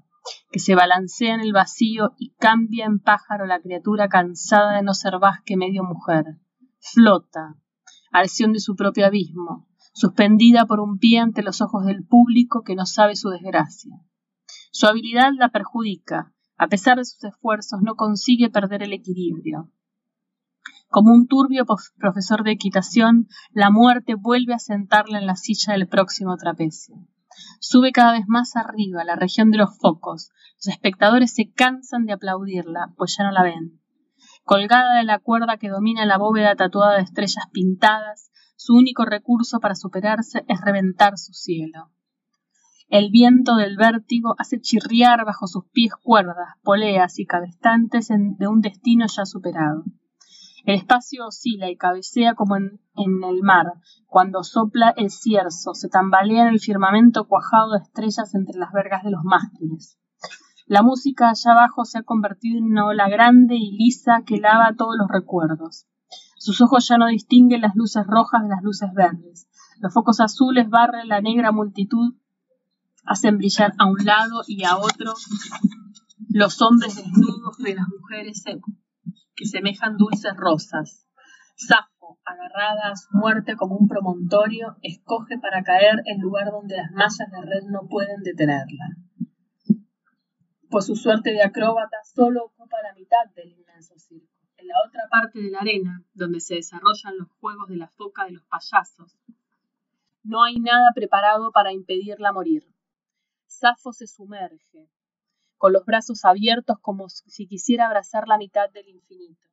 que se balancea en el vacío y cambia en pájaro la criatura cansada de no ser más que medio mujer. Flota, al de su propio abismo, suspendida por un pie ante los ojos del público que no sabe su desgracia. Su habilidad la perjudica, a pesar de sus esfuerzos no consigue perder el equilibrio. Como un turbio profesor de equitación, la muerte vuelve a sentarla en la silla del próximo trapecio. Sube cada vez más arriba, a la región de los focos. Los espectadores se cansan de aplaudirla, pues ya no la ven. Colgada de la cuerda que domina la bóveda tatuada de estrellas pintadas, su único recurso para superarse es reventar su cielo. El viento del vértigo hace chirriar bajo sus pies cuerdas, poleas y cabestantes de un destino ya superado. El espacio oscila y cabecea como en, el mar, cuando sopla el cierzo, se tambalea en el firmamento cuajado de estrellas entre las vergas de los mástiles. La música allá abajo se ha convertido en una ola grande y lisa que lava todos los recuerdos. Sus ojos ya no distinguen las luces rojas de las luces verdes. Los focos azules barren la negra multitud, hacen brillar a un lado y a otro los hombres desnudos de las mujeres que semejan dulces rosas. Safo, agarrada a su muerte como un promontorio, escoge para caer el lugar donde las mallas de red no pueden detenerla. Por su suerte de acróbata, solo ocupa la mitad del inmenso circo. En la otra parte de la arena, donde se desarrollan los juegos de la foca de los payasos, no hay nada preparado para impedirla morir. Safo se sumerge, con los brazos abiertos como si quisiera abrazar la mitad del infinito,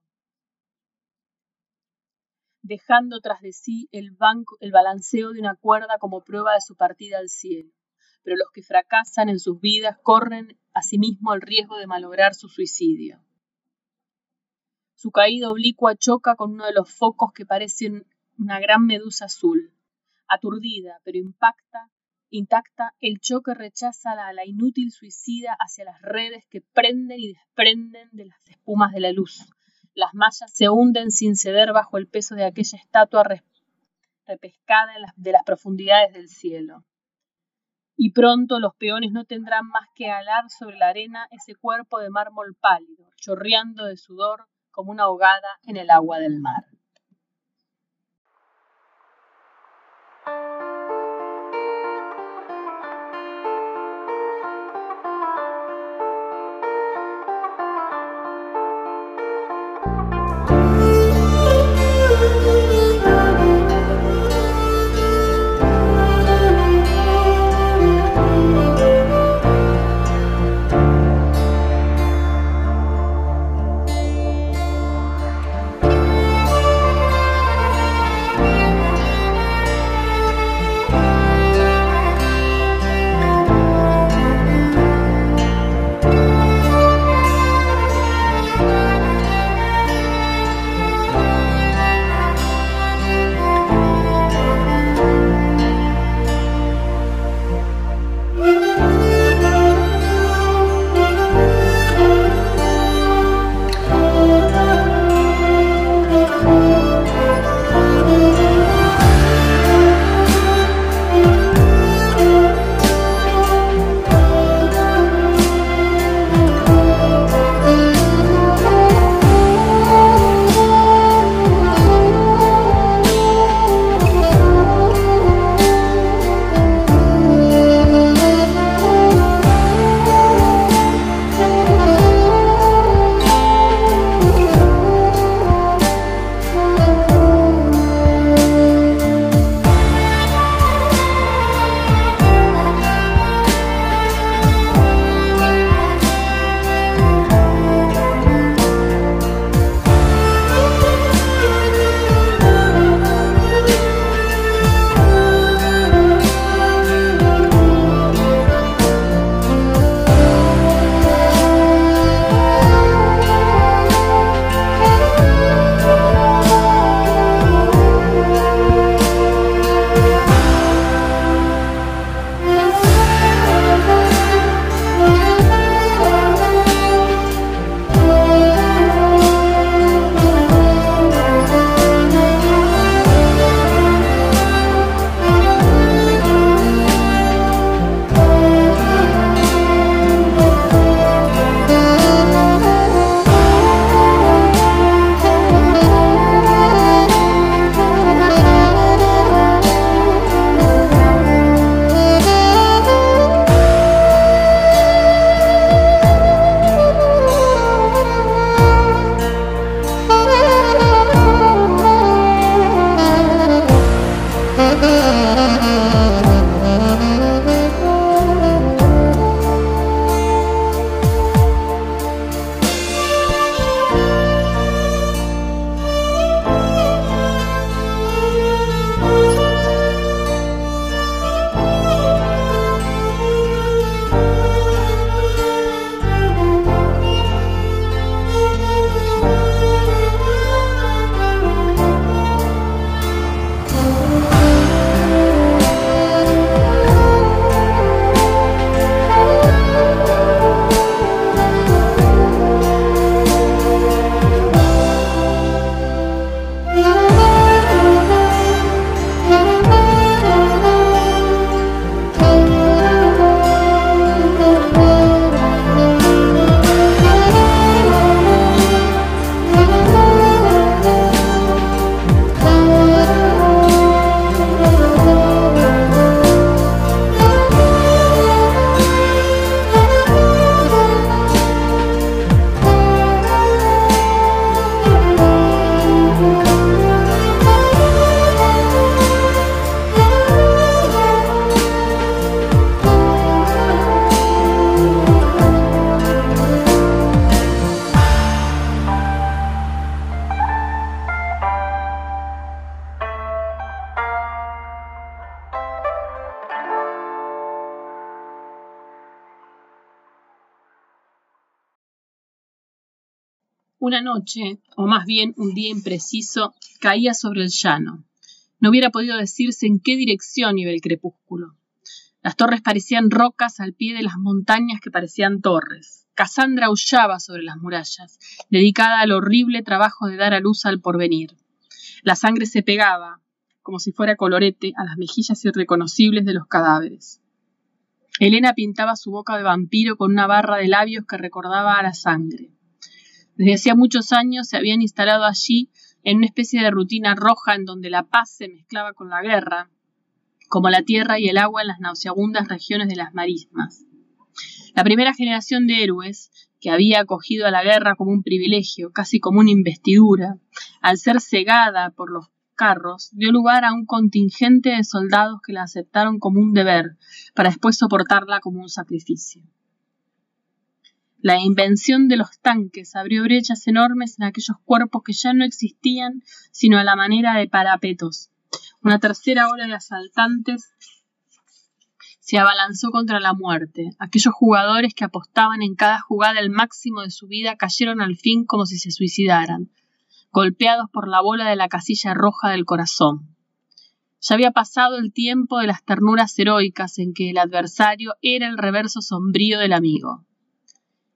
dejando tras de sí el, el balanceo de una cuerda como prueba de su partida al cielo. Pero los que fracasan en sus vidas corren asimismo el riesgo de malograr su suicidio. Su caída oblicua choca con uno de los focos que parece una gran medusa azul. Aturdida, pero impacta, Intacta, el choque rechaza a la, inútil suicida hacia las redes que prenden y desprenden de las espumas de la luz. Las mallas se hunden sin ceder bajo el peso de aquella estatua repescada de las profundidades del cielo. Y pronto los peones no tendrán más que alar sobre la arena ese cuerpo de mármol pálido, chorreando de sudor como una ahogada en el agua del mar. Noche, o más bien un día impreciso, caía sobre el llano. No hubiera podido decirse en qué dirección iba el crepúsculo. Las torres parecían rocas al pie de las montañas que parecían torres. Cassandra aullaba sobre las murallas, dedicada al horrible trabajo de dar a luz al porvenir. La sangre se pegaba, como si fuera colorete, a las mejillas irreconocibles de los cadáveres. Elena pintaba su boca de vampiro con una barra de labios que recordaba a la sangre. Desde hacía muchos años se habían instalado allí en una especie de rutina roja en donde la paz se mezclaba con la guerra, como la tierra y el agua en las nauseabundas regiones de las marismas. La primera generación de héroes, que había acogido a la guerra como un privilegio, casi como una investidura, al ser cegada por los carros, dio lugar a un contingente de soldados que la aceptaron como un deber, para después soportarla como un sacrificio. La invención de los tanques abrió brechas enormes en aquellos cuerpos que ya no existían sino a la manera de parapetos. Una tercera ola de asaltantes se abalanzó contra la muerte. Aquellos jugadores que apostaban en cada jugada el máximo de su vida cayeron al fin como si se suicidaran, golpeados por la bola de la casilla roja del corazón. Ya había pasado el tiempo de las ternuras heroicas en que el adversario era el reverso sombrío del amigo.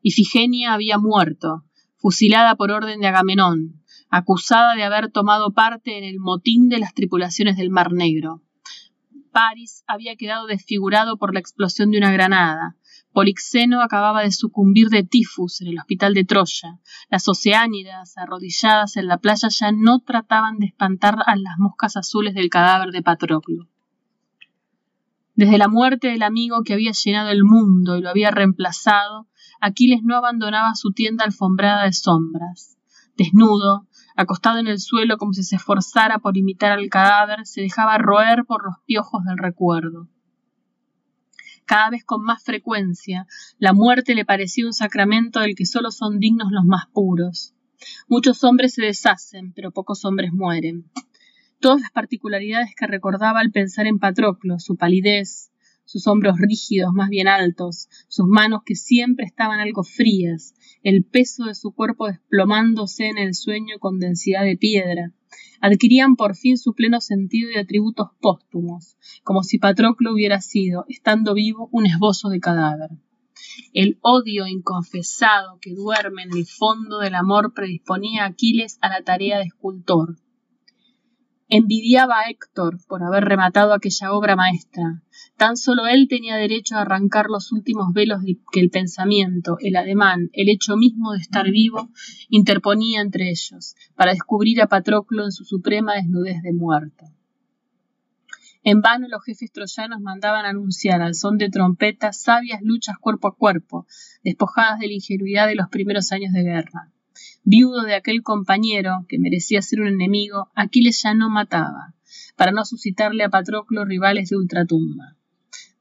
Ifigenia había muerto, fusilada por orden de Agamenón, acusada de haber tomado parte en el motín de las tripulaciones del Mar Negro. Paris había quedado desfigurado por la explosión de una granada. Polixeno acababa de sucumbir de tifus en el hospital de Troya. Las oceánidas, arrodilladas en la playa, ya no trataban de espantar a las moscas azules del cadáver de Patroclo. Desde la muerte del amigo que había llenado el mundo y lo había reemplazado, Aquiles no abandonaba su tienda alfombrada de sombras. Desnudo, acostado en el suelo como si se esforzara por imitar al cadáver, se dejaba roer por los piojos del recuerdo. Cada vez con más frecuencia, la muerte le parecía un sacramento del que solo son dignos los más puros. Muchos hombres se deshacen, pero pocos hombres mueren. Todas las particularidades que recordaba al pensar en Patroclo, su palidez, sus hombros rígidos, más bien altos, sus manos que siempre estaban algo frías, el peso de su cuerpo desplomándose en el sueño con densidad de piedra, adquirían por fin su pleno sentido y atributos póstumos, como si Patroclo hubiera sido, estando vivo, un esbozo de cadáver. El odio inconfesado que duerme en el fondo del amor predisponía a Aquiles a la tarea de escultor. Envidiaba a Héctor por haber rematado aquella obra maestra. Tan solo él tenía derecho a arrancar los últimos velos que el pensamiento, el ademán, el hecho mismo de estar vivo, interponía entre ellos, para descubrir a Patroclo en su suprema desnudez de muerto. En vano los jefes troyanos mandaban anunciar al son de trompetas sabias luchas cuerpo a cuerpo, despojadas de la ingenuidad de los primeros años de guerra. Viudo de aquel compañero, que merecía ser un enemigo, Aquiles ya no mataba, para no suscitarle a Patroclo rivales de ultratumba.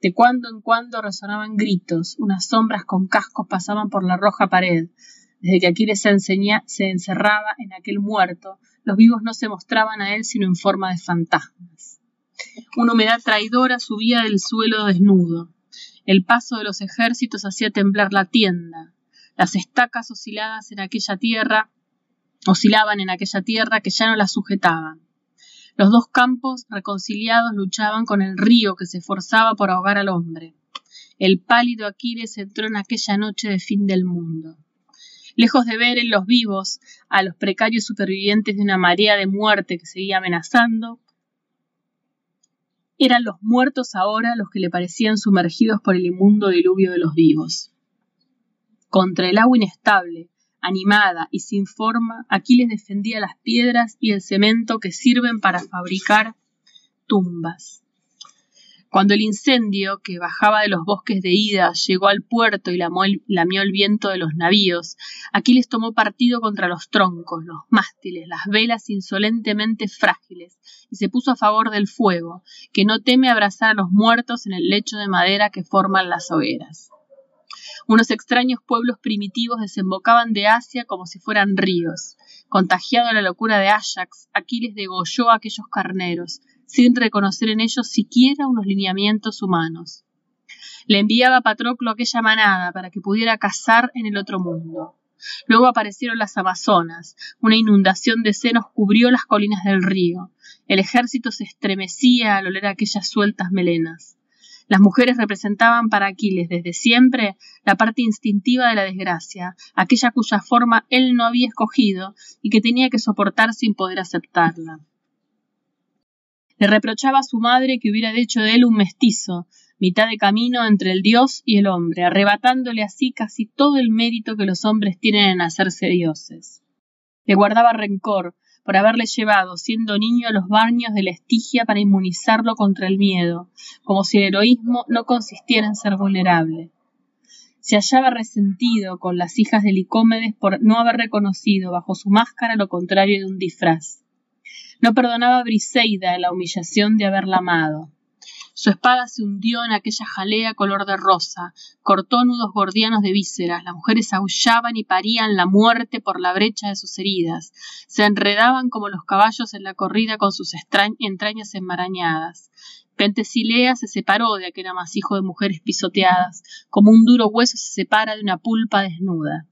De cuando en cuando resonaban gritos, unas sombras con cascos pasaban por la roja pared. Desde que Aquiles se, se encerraba en aquel muerto, los vivos no se mostraban a él sino en forma de fantasmas. Una humedad traidora subía del suelo desnudo. El paso de los ejércitos hacía temblar la tienda. Las estacas osciladas en aquella tierra, oscilaban en aquella tierra que ya no las sujetaban. Los dos campos reconciliados luchaban con el río que se esforzaba por ahogar al hombre. El pálido Aquiles entró en aquella noche de fin del mundo. Lejos de ver en los vivos a los precarios supervivientes de una marea de muerte que seguía amenazando, eran los muertos ahora los que le parecían sumergidos por el inmundo diluvio de los vivos. Contra el agua inestable, animada y sin forma, Aquiles defendía las piedras y el cemento que sirven para fabricar tumbas. Cuando el incendio que bajaba de los bosques de Ida llegó al puerto y lamió el viento de los navíos, Aquiles tomó partido contra los troncos, los mástiles, las velas insolentemente frágiles, y se puso a favor del fuego, que no teme abrazar a los muertos en el lecho de madera que forman las hogueras. Unos extraños pueblos primitivos desembocaban de Asia como si fueran ríos. Contagiado a la locura de Ajax, Aquiles degolló a aquellos carneros, sin reconocer en ellos siquiera unos lineamientos humanos. Le enviaba Patroclo aquella manada para que pudiera cazar en el otro mundo. Luego aparecieron las Amazonas. Una inundación de senos cubrió las colinas del río. El ejército se estremecía al oler aquellas sueltas melenas. Las mujeres representaban para Aquiles desde siempre la parte instintiva de la desgracia, aquella cuya forma él no había escogido y que tenía que soportar sin poder aceptarla. Le reprochaba a su madre que hubiera hecho de él un mestizo, mitad de camino entre el dios y el hombre, arrebatándole así casi todo el mérito que los hombres tienen en hacerse dioses. Le guardaba rencor por haberle llevado, siendo niño, a los baños de la Estigia para inmunizarlo contra el miedo, como si el heroísmo no consistiera en ser vulnerable. Se hallaba resentido con las hijas de Licómedes por no haber reconocido bajo su máscara lo contrario de un disfraz. No perdonaba a Briseida la humillación de haberla amado. Su espada se hundió en aquella jalea color de rosa, cortó nudos gordianos de vísceras, las mujeres aullaban y parían la muerte por la brecha de sus heridas, se enredaban como los caballos en la corrida con sus entrañas enmarañadas. Pentesilea se separó de aquel amasijo de mujeres pisoteadas, como un duro hueso se separa de una pulpa desnuda.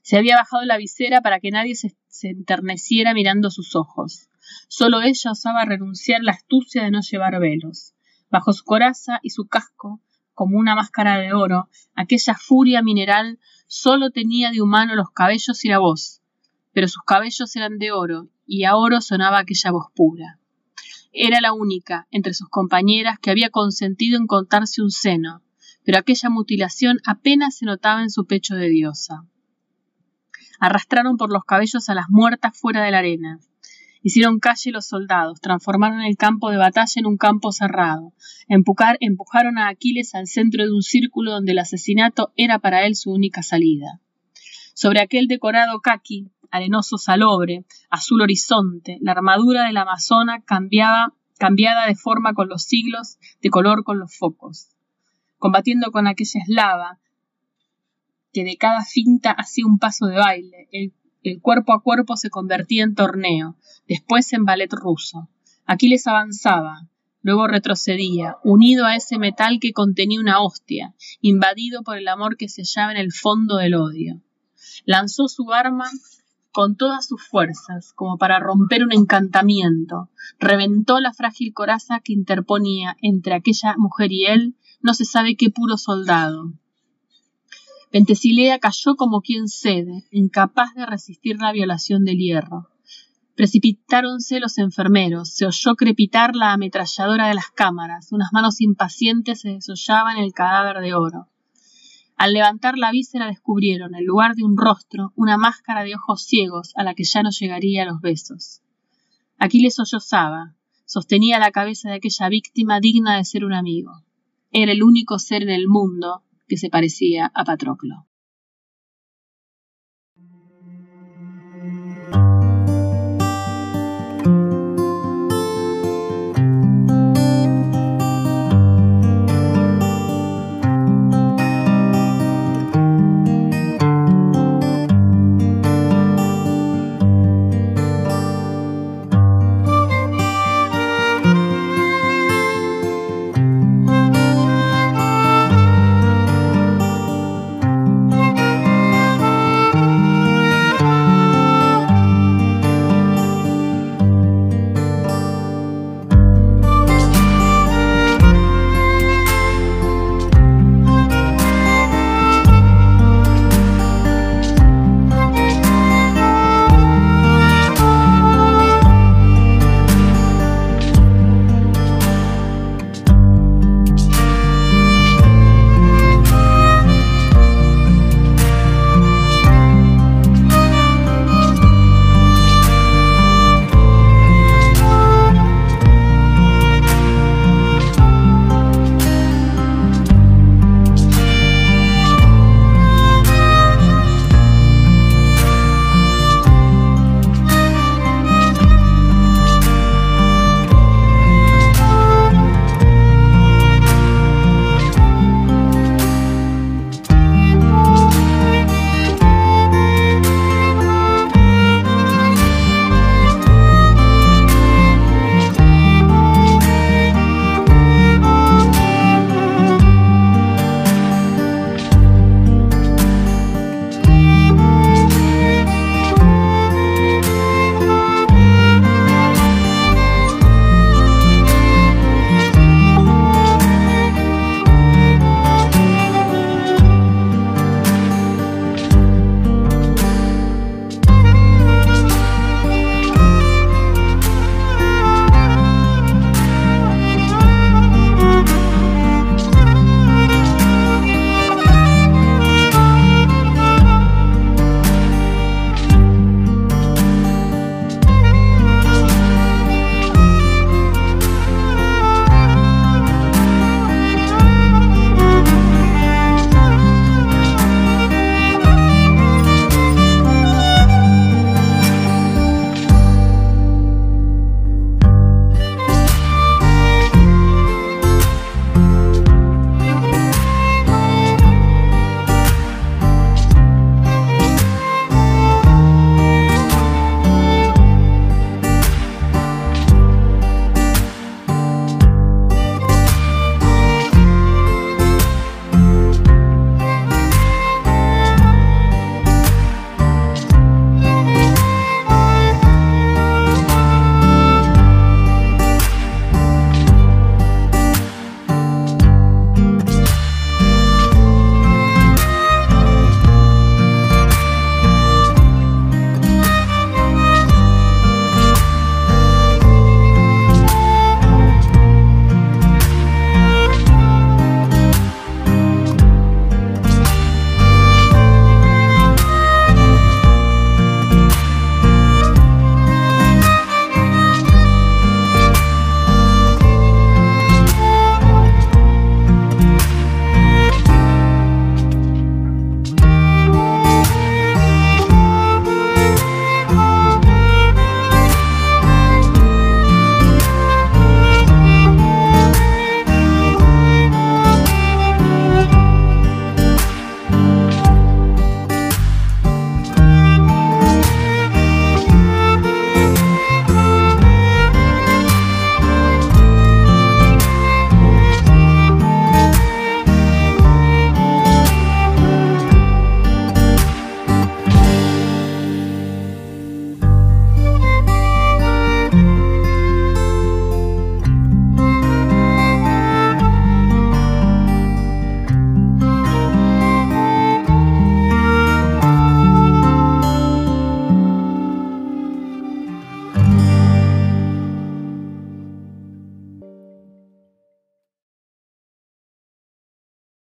Se había bajado la visera para que nadie se, se enterneciera mirando sus ojos. Solo ella osaba renunciar la astucia de no llevar velos. Bajo su coraza y su casco, como una máscara de oro, aquella furia mineral solo tenía de humano los cabellos y la voz, pero sus cabellos eran de oro, y a oro sonaba aquella voz pura. Era la única entre sus compañeras que había consentido en contarse un seno, pero aquella mutilación apenas se notaba en su pecho de diosa. Arrastraron por los cabellos a las muertas fuera de la arena. Hicieron calle los soldados, transformaron el campo de batalla en un campo cerrado. empujaron a Aquiles al centro de un círculo donde el asesinato era para él su única salida. Sobre aquel decorado caqui, arenoso salobre, azul horizonte, la armadura del amazona cambiaba, cambiada de forma con los siglos, de color con los focos. Combatiendo con aquella eslava, que de cada finta hacía un paso de baile, el el cuerpo a cuerpo se convertía en torneo, después en ballet ruso. Aquiles avanzaba, luego retrocedía, unido a ese metal que contenía una hostia, invadido por el amor que se hallaba en el fondo del odio. Lanzó su arma con todas sus fuerzas, como para romper un encantamiento, reventó la frágil coraza que interponía entre aquella mujer y él, no se sabe qué puro soldado. Pentesilea cayó como quien cede, incapaz de resistir la violación del hierro. Precipitáronse los enfermeros, se oyó crepitar la ametralladora de las cámaras, unas manos impacientes se desollaban el cadáver de oro. Al levantar la víscera descubrieron, en lugar de un rostro, una máscara de ojos ciegos a la que ya no llegaría los besos. Aquiles sollozaba, sostenía la cabeza de aquella víctima digna de ser un amigo. Era el único ser en el mundo que se parecía a Patroclo.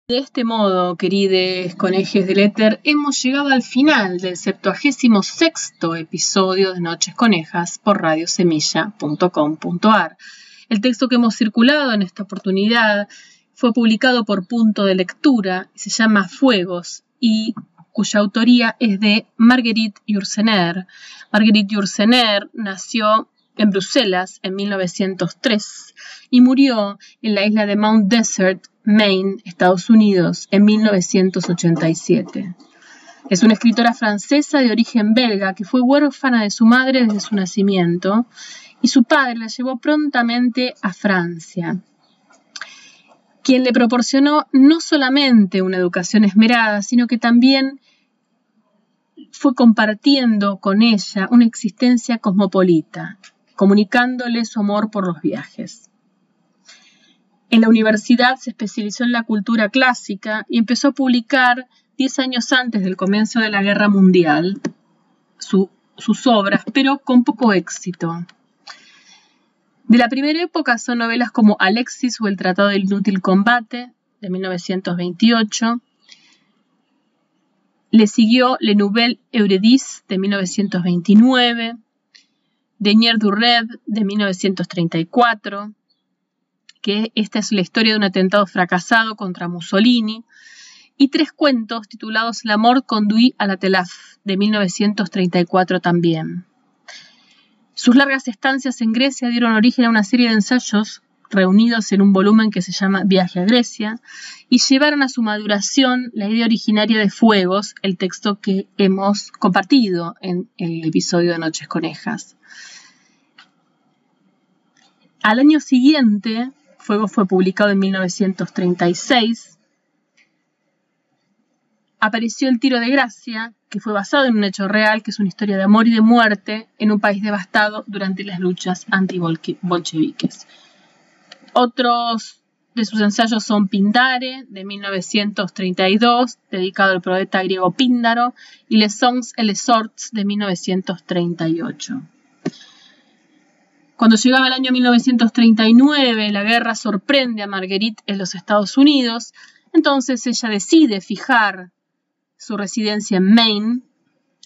De este modo, queridos conejes del éter, hemos llegado al final del 76 episodio de Noches Conejas por radiosemilla.com.ar. El texto que hemos circulado en esta oportunidad fue publicado por Punto de Lectura se llama Fuegos y cuya autoría es de Marguerite Yourcenar. Marguerite Yourcenar nació en Bruselas en 1903 y murió en la isla de Mount Desert, Maine, Estados Unidos, en 1987. Es una escritora francesa de origen belga que fue huérfana de su madre desde su nacimiento y su padre la llevó prontamente a Francia, quien le proporcionó no solamente una educación esmerada, sino que también fue compartiendo con ella una existencia cosmopolita, comunicándole su amor por los viajes. En la universidad se especializó en la cultura clásica y empezó a publicar diez años antes del comienzo de la Guerra Mundial sus obras, pero con poco éxito. De la primera época son novelas como Alexis o El Tratado del Inútil Combate, de 1928. Le siguió Le Nouvelle Eurydice, de 1929. Denier du Red, de 1934 que esta es la historia de un atentado fracasado contra Mussolini, y tres cuentos titulados L'amor conduit à la Telaf, de 1934 también. Sus largas estancias en Grecia dieron origen a una serie de ensayos reunidos en un volumen que se llama Viaje a Grecia, y llevaron a su maduración la idea originaria de Fuegos, el texto que hemos compartido en el episodio de Noches Conejas. Al año siguiente, Fuego fue publicado en 1936. Apareció El Tiro de Gracia, que fue basado en un hecho real, que es una historia de amor y de muerte en un país devastado durante las luchas anti-bolcheviques. Otros de sus ensayos son Pindare, de 1932, dedicado al poeta griego Píndaro, y Les Sons et les Sorts, de 1938. Cuando llegaba el año 1939, la guerra sorprende a Marguerite en los Estados Unidos, entonces ella decide fijar su residencia en Maine,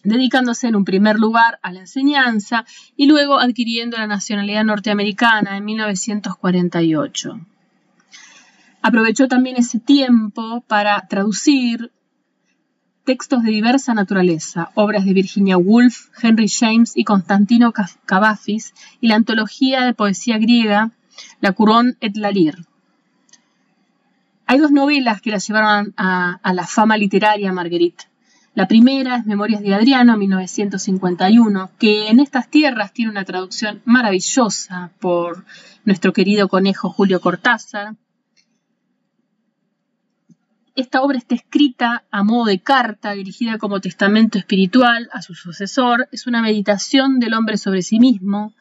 dedicándose en un primer lugar a la enseñanza y luego adquiriendo la nacionalidad norteamericana en 1948. Aprovechó también ese tiempo para traducir textos de diversa naturaleza, obras de Virginia Woolf, Henry James y Constantino Cavafis, y la antología de poesía griega La Couronne et la Lyre. Hay dos novelas que la llevaron a, a la fama literaria Marguerite. La primera es Memorias de Adriano, 1951, que en estas tierras tiene una traducción maravillosa por nuestro querido conejo Julio Cortázar, esta obra está escrita a modo de carta dirigida como testamento espiritual a su sucesor. Es una meditación del hombre sobre sí mismo.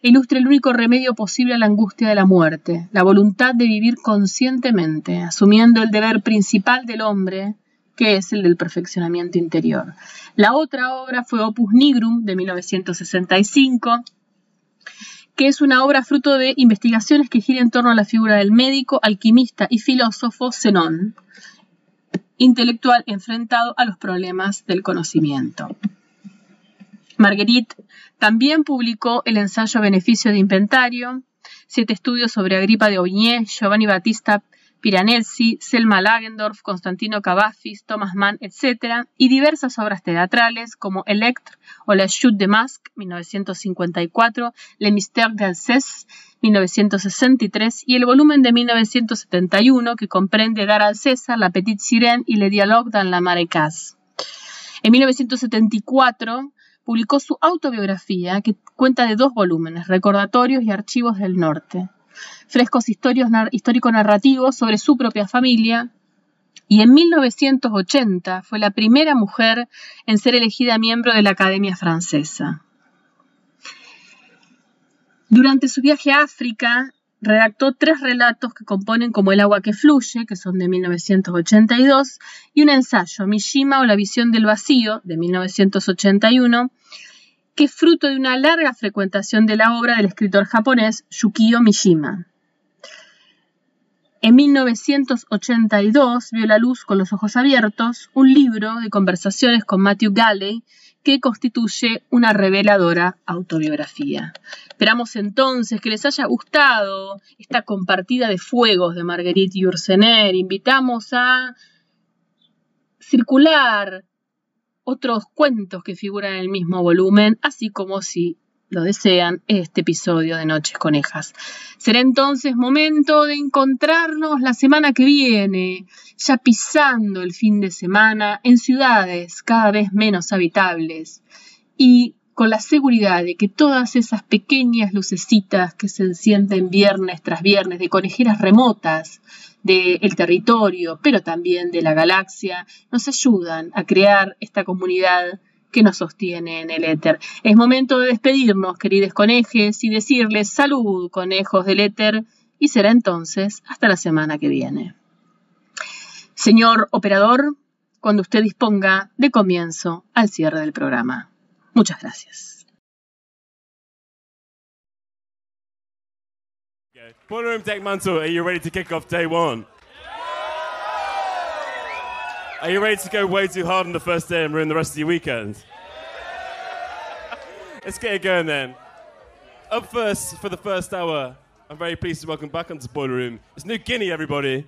Ilustra el único remedio posible a la angustia de la muerte, la voluntad de vivir conscientemente, asumiendo el deber principal del hombre, que es el del perfeccionamiento interior. La otra obra fue Opus Nigrum de 1965, que es una obra fruto de investigaciones que gira en torno a la figura del médico, alquimista y filósofo Zenón, intelectual enfrentado a los problemas del conocimiento. Marguerite también publicó el ensayo Beneficio de Inventario, siete estudios sobre Agripa de Aubigné, Giovanni Battista Piranesi, Selma Lagendorf, Constantino Cavafis, Thomas Mann, etc., y diversas obras teatrales como Electre o La Chute de Masque, 1954, Le Mystère d'Alsace, 1963, y el volumen de 1971 que comprende Dar al César, La Petite Sirène y Le Dialogue dans la Marécasse. En 1974 publicó su autobiografía que cuenta de dos volúmenes, Recordatorios y Archivos del Norte, frescos histórico-narrativos sobre su propia familia, y en 1980 fue la primera mujer en ser elegida miembro de la Academia Francesa. Durante su viaje a África, redactó tres relatos que componen como El agua que fluye, que son de 1982, y un ensayo, Mishima o la visión del vacío, de 1981, que es fruto de una larga frecuentación de la obra del escritor japonés Yukio Mishima. En 1982 vio la luz con los ojos abiertos un libro de conversaciones con Matthew Galley que constituye una reveladora autobiografía. Esperamos entonces que les haya gustado esta compartida de fuegos de Marguerite Yourcenar. Invitamos a circular otros cuentos que figuran en el mismo volumen, así como si lo desean, este episodio de Noches Conejas. Será entonces momento de encontrarnos la semana que viene, ya pisando el fin de semana en ciudades cada vez menos habitables y con la seguridad de que todas esas pequeñas lucecitas que se encienden viernes tras viernes de conejeras remotas del territorio, pero también de la galaxia, nos ayudan a crear esta comunidad que nos sostiene en el éter. Es momento de despedirnos, queridos conejes, y decirles salud, conejos del éter, y será entonces hasta la semana que viene. Señor operador, cuando usted disponga de comienzo al cierre del programa. Muchas gracias. Ballroom Deck Mantle, are you ready to kick off day one? Are you ready to go way too hard on the first day and ruin the rest of your weekend? Let's get it going then. Up first for the first hour, I'm very pleased to welcome back onto the Boiler Room. It's New Guinea, everybody.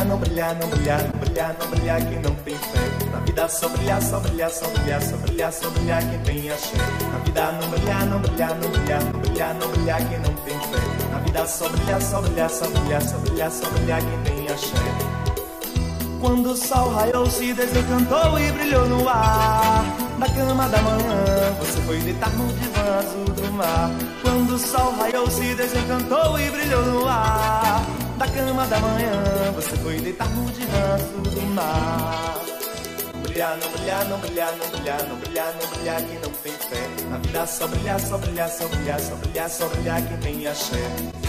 Brilhar, não brilhar, não brilhar, não brilhar, não brilhar, quem não tem fé. Na vida só brilhar, só brilhar, só brilhar, só brilhar, só brilhar quem tem axé. Na vida não brilhar, não brilhar, não brilhar, não brilhar, não brilhar quem não tem fé. Na vida só brilhar, só brilhar, só brilhar, só brilhar, só brilhar quem tem axé. Quando o sol raiou, se desencantou e brilhou no ar. Na cama da manhã, você foi deitar no divã azul do mar. Quando o sol raiou, se desencantou e brilhou no ar. Na cama da manhã, você foi deitar no azul do mar. Brilhar, não brilhar, não brilhar, não brilhar, não brilhar, não brilhar quem não tem fé. Na vida só brilhar, só brilhar, só brilhar, só brilhar, só brilhar quem tem axé.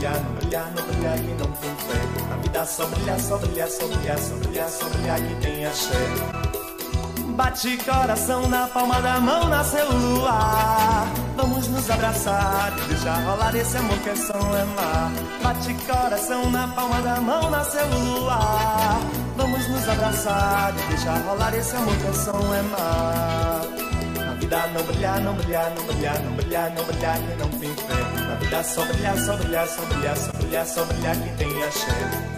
Brilhar, não brilhar, não brilhar, quem não tem fé. Na vida só brilhar, só brilhar, só brilhar, só brilhar, só brilhar quem tem axé. Bate coração na palma da mão, nasceu luar. Vamos nos abraçar e deixar rolar esse amor que é som é mar. Bate coração na palma da mão, nasceu luar. Vamos nos abraçar e deixar rolar esse amor que é som é mar. Na vida não brilhar, não brilhar, não brilhar, não brilhar, não brilhar quem não tem Sombrilha, sombrilha, sombrilha, sombrilha, sombrilha, sombrilha que tem axé.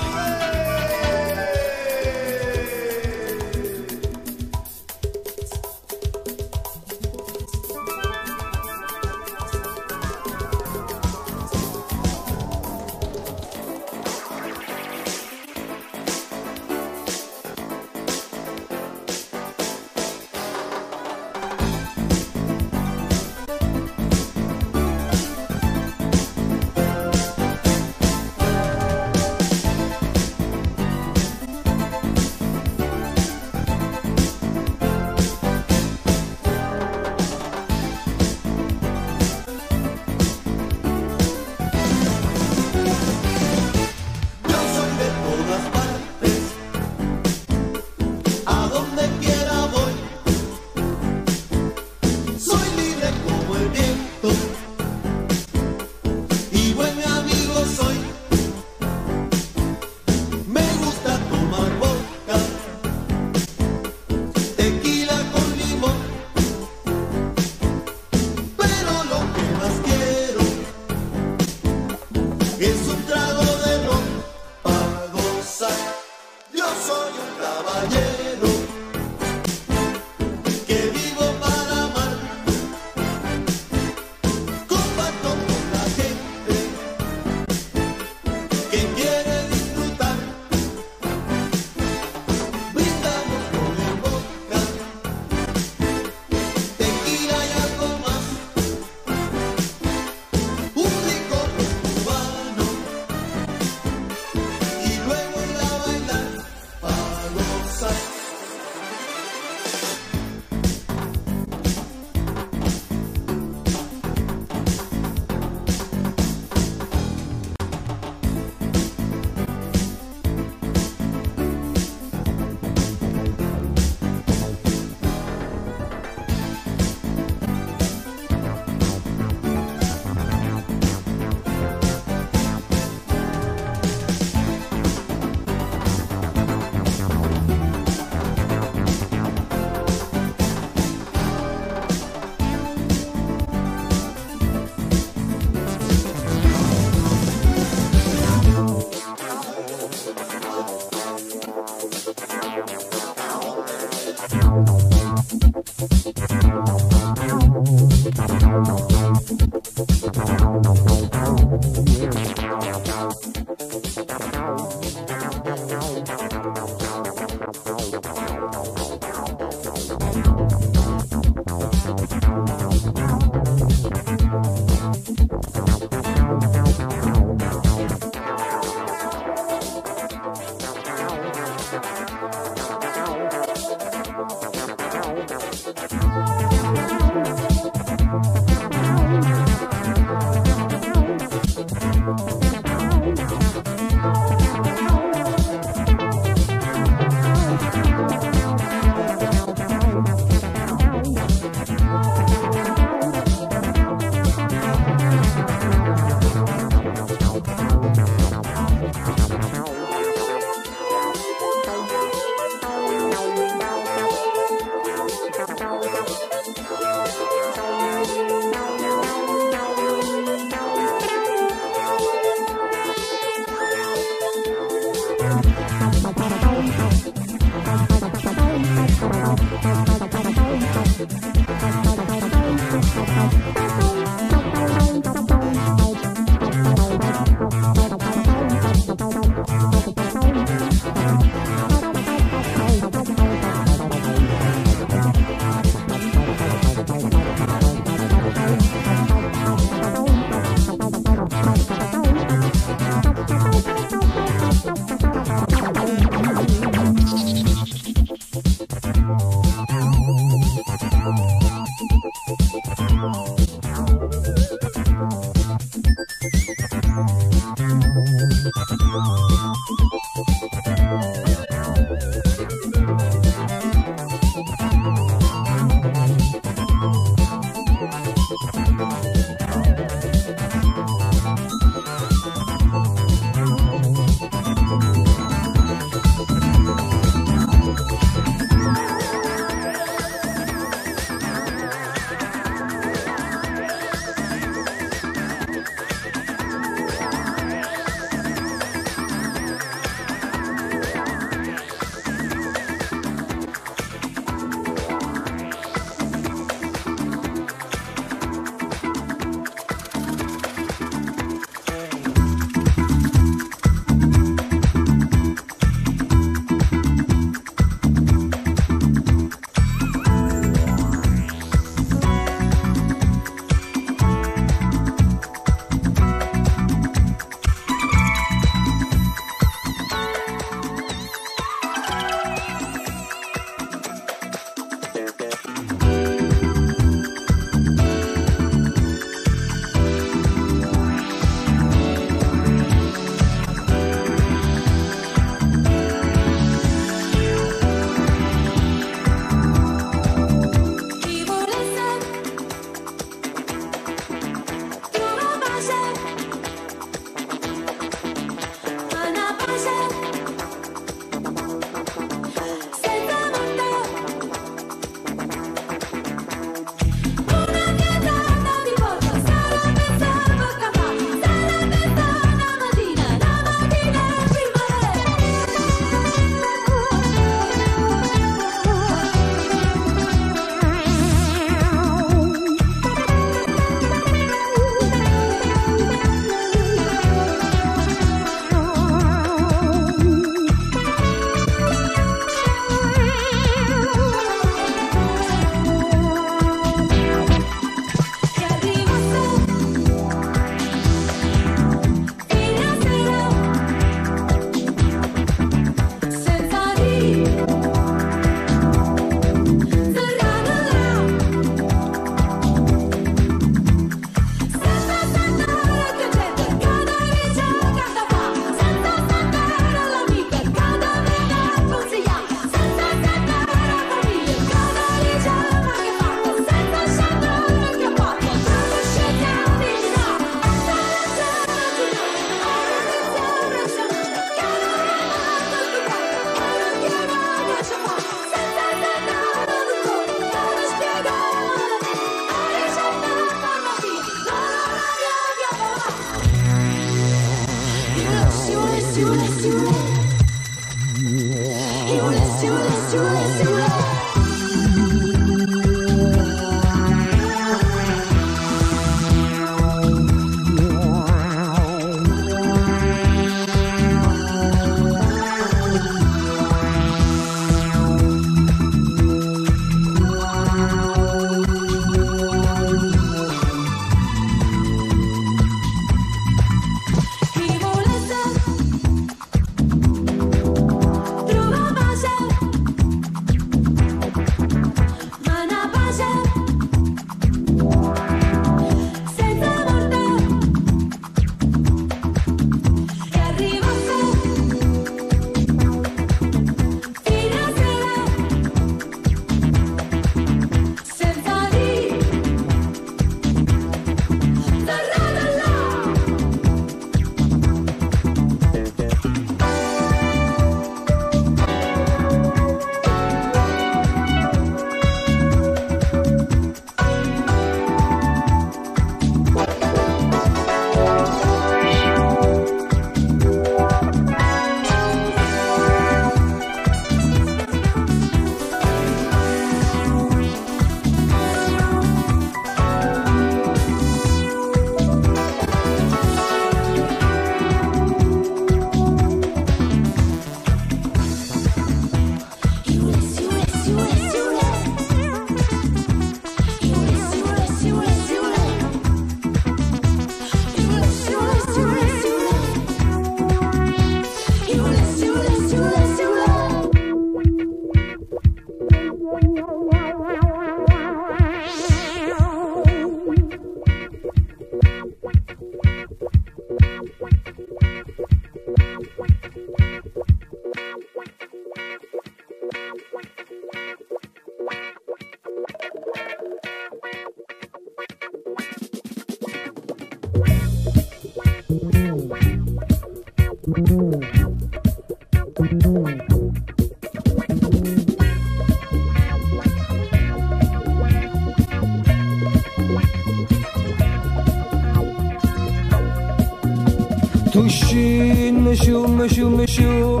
ماشيين مشو مشو مشو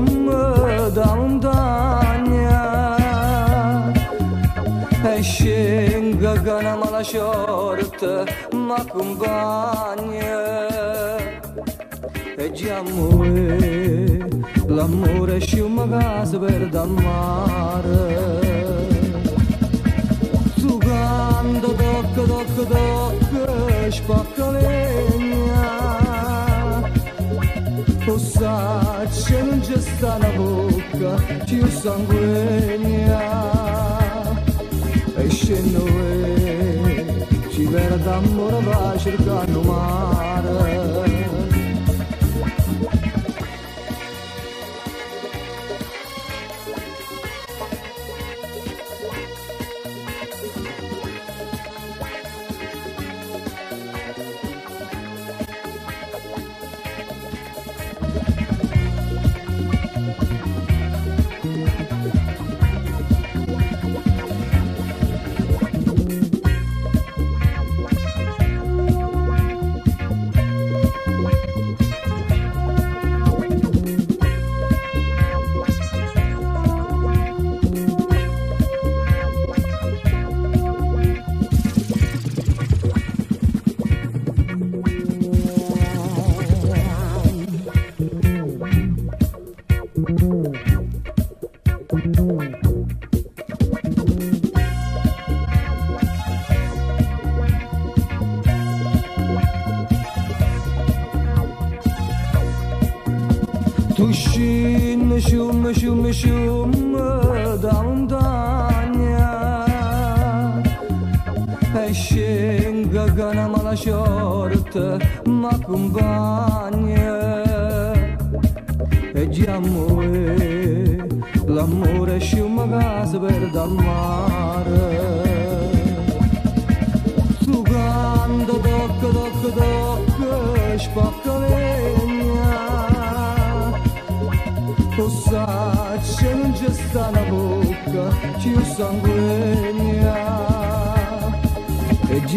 دام دانيا هشين غغانا مالا شورت ماكم بانيا جاموي لامور شو مغاز بردما non c'è sta la bocca, ci sanguigna. E scendo e ci vera d'amore va cercando mare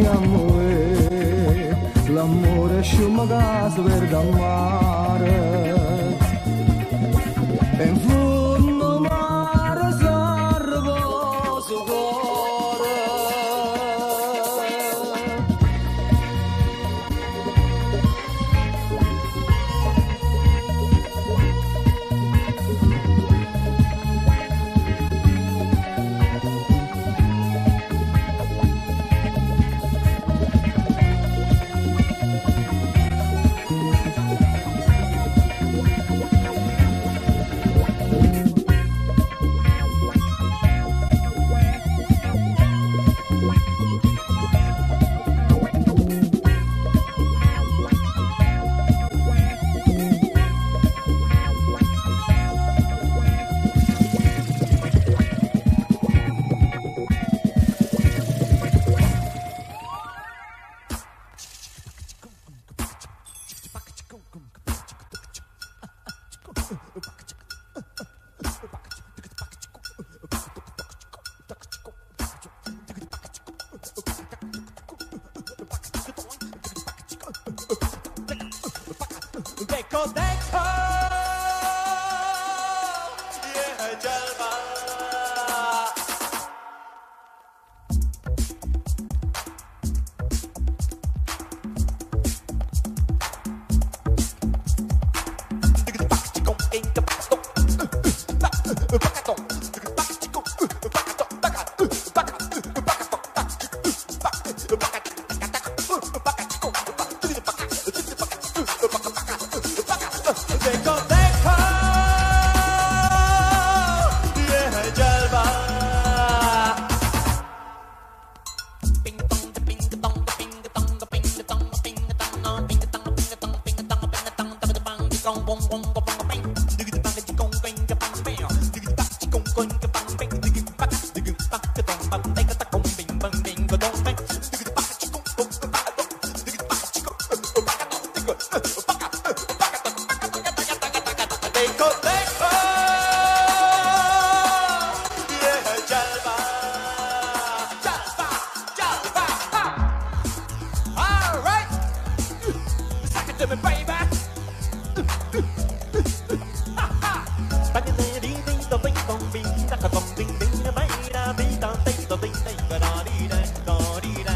geamul La mură și mă gaz verdamar Da-da-dee-da.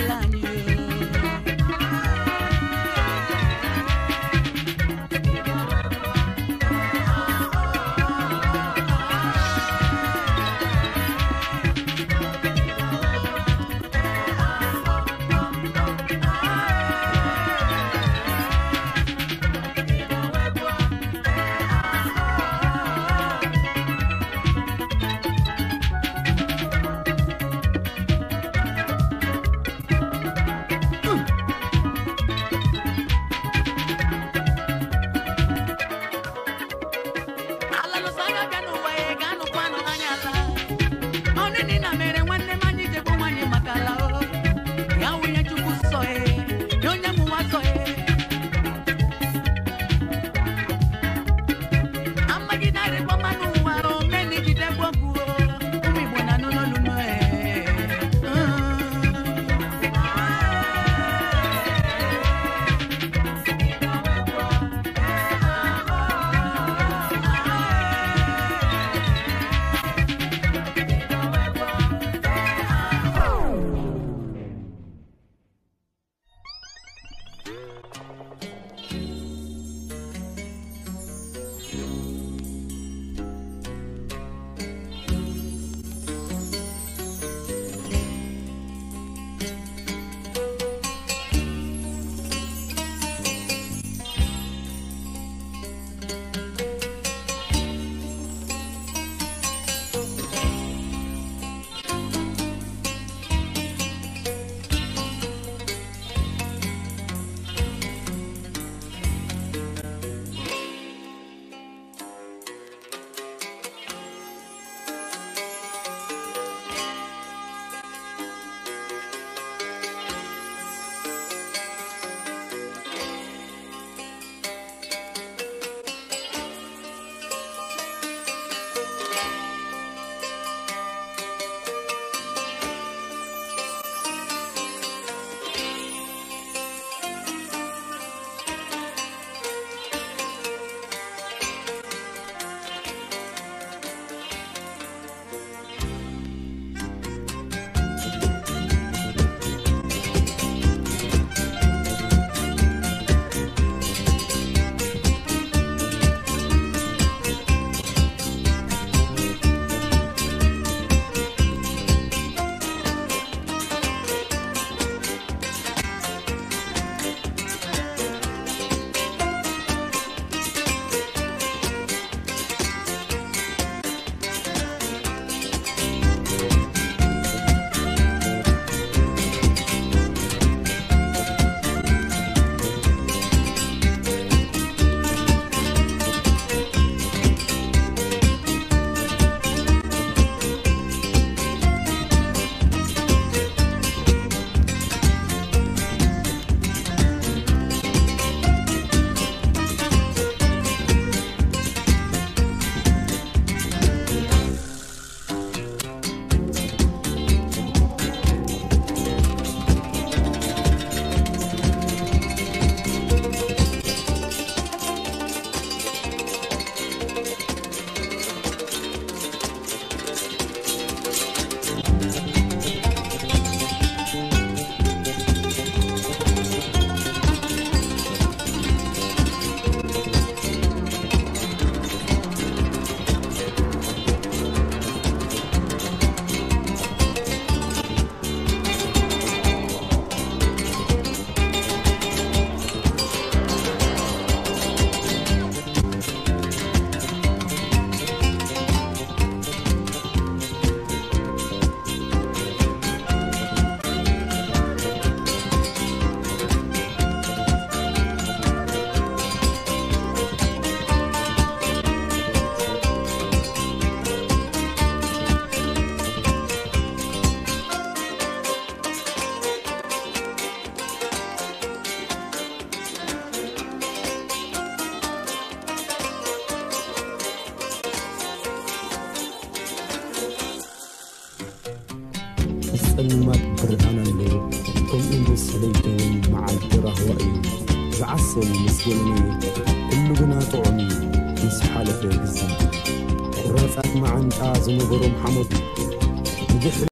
Jelani.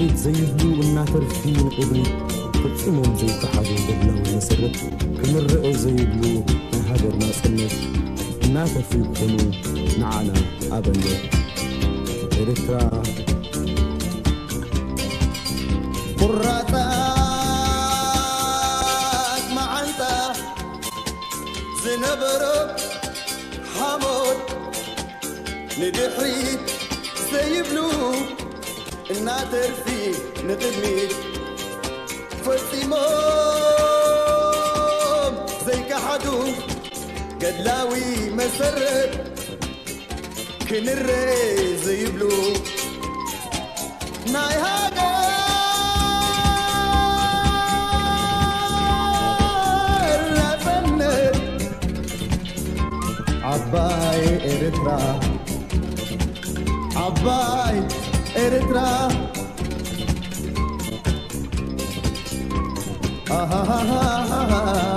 ንድሕሪት ዘይብሉ እናተርፊ ንቅድሚት ፈፂሞም ዘይተሓዙ ገድላዊ መሰረት ክንርአ ዘይብሉ ናይ ሃገርና ፀነት እናተርፊ ክኾኑ ንዓና me, look at زيك حدو قدلاوي مسرد كن الري زي بلو ناي هاجر عباي إرترا عباي إرترا ha ha ha ha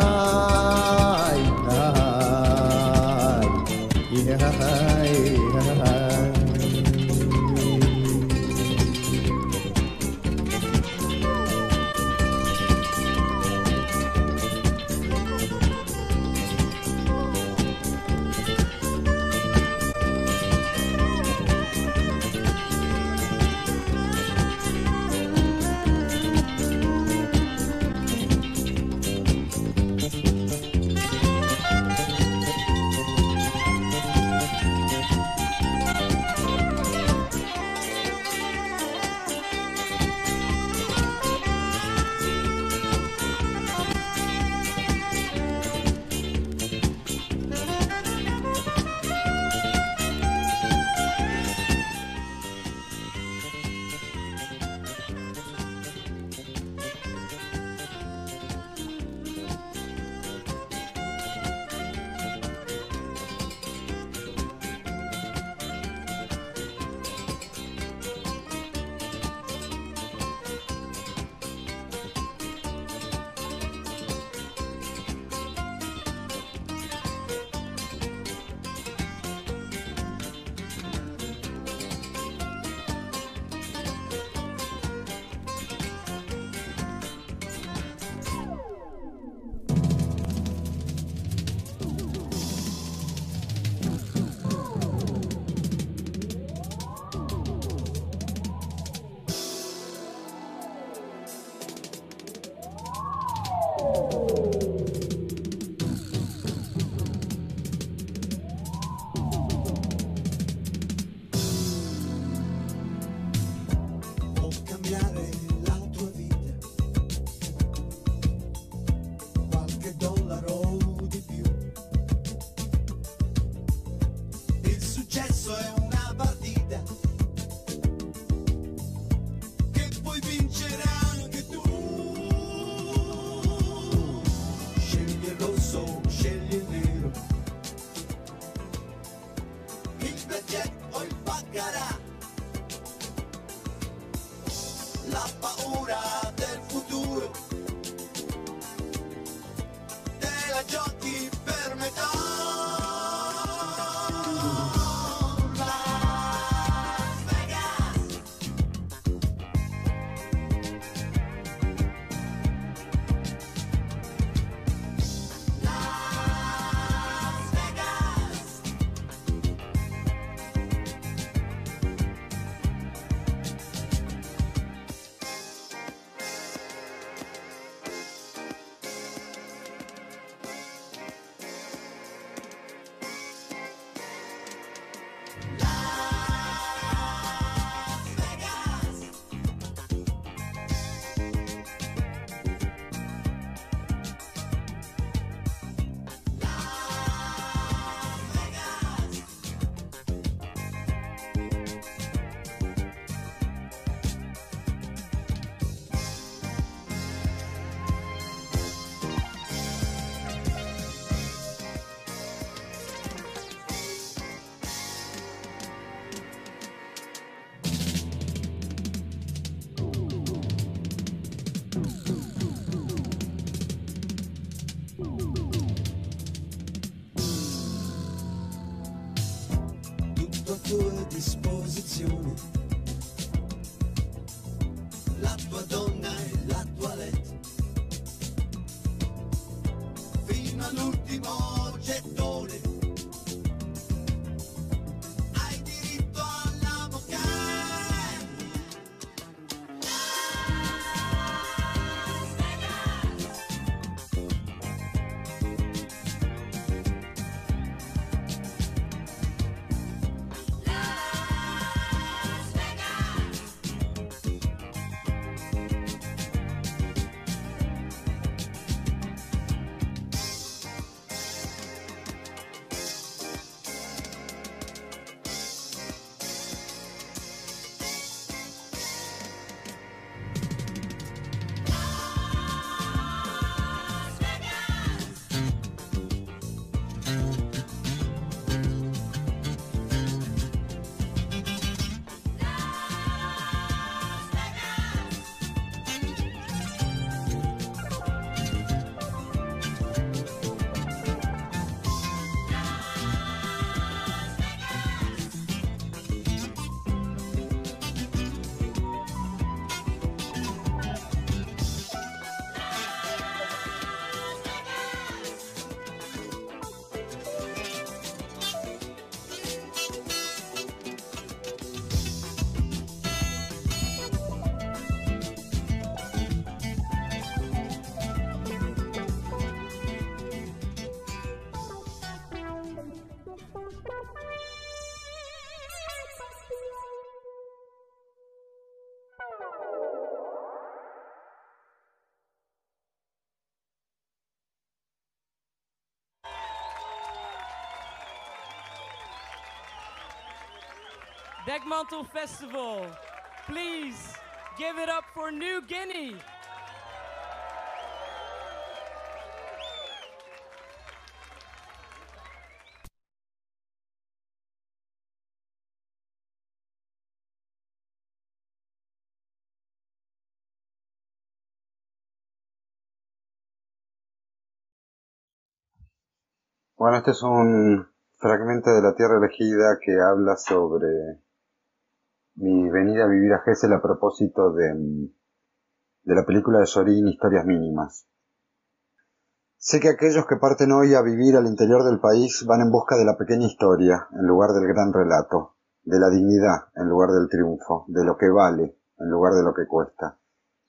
Dekmantel Festival. Please give it up for New Guinea. Bueno, este es un fragmento de La Tierra Elegida que habla sobre venida a vivir a Gessel a propósito de, de la película de Sorín Historias Mínimas. Sé que aquellos que parten hoy a vivir al interior del país van en busca de la pequeña historia en lugar del gran relato, de la dignidad en lugar del triunfo, de lo que vale en lugar de lo que cuesta.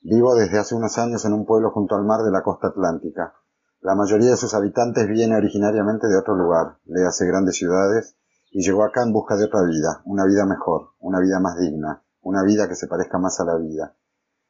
Vivo desde hace unos años en un pueblo junto al mar de la costa atlántica. La mayoría de sus habitantes viene originariamente de otro lugar, le hace grandes ciudades, y llegó acá en busca de otra vida, una vida mejor, una vida más digna, una vida que se parezca más a la vida.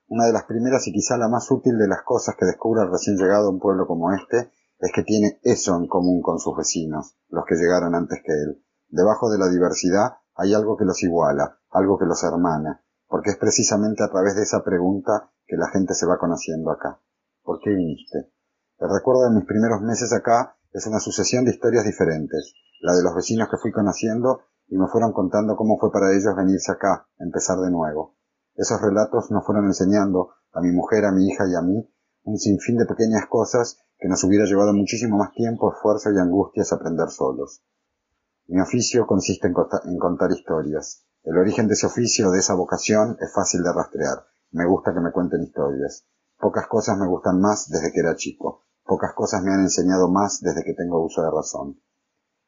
Una de las primeras y quizá la más útil de las cosas que descubre el recién llegado a un pueblo como este es que tiene eso en común con sus vecinos, los que llegaron antes que él. Debajo de la diversidad hay algo que los iguala, algo que los hermana, porque es precisamente a través de esa pregunta que la gente se va conociendo acá. ¿Por qué viniste? El recuerdo de mis primeros meses acá es una sucesión de historias diferentes, la de los vecinos que fui conociendo y me fueron contando cómo fue para ellos venirse acá, empezar de nuevo. Esos relatos nos fueron enseñando, a mi mujer, a mi hija y a mí, un sinfín de pequeñas cosas que nos hubiera llevado muchísimo más tiempo, esfuerzo y angustias aprender solos. Mi oficio consiste en, cota- en contar historias. El origen de ese oficio, de esa vocación, es fácil de rastrear. Me gusta que me cuenten historias. Pocas cosas me gustan más desde que era chico. Pocas cosas me han enseñado más desde que tengo uso de razón.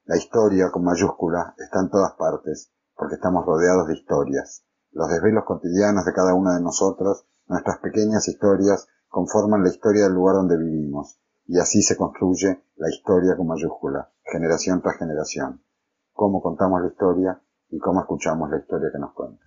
La historia, con mayúscula, está en todas partes, porque estamos rodeados de historias. Los desvelos cotidianos de cada uno de nosotros, nuestras pequeñas historias, conforman la historia del lugar donde vivimos, y así se construye la historia con mayúscula, generación tras generación. Cómo contamos la historia y cómo escuchamos la historia que nos cuenta.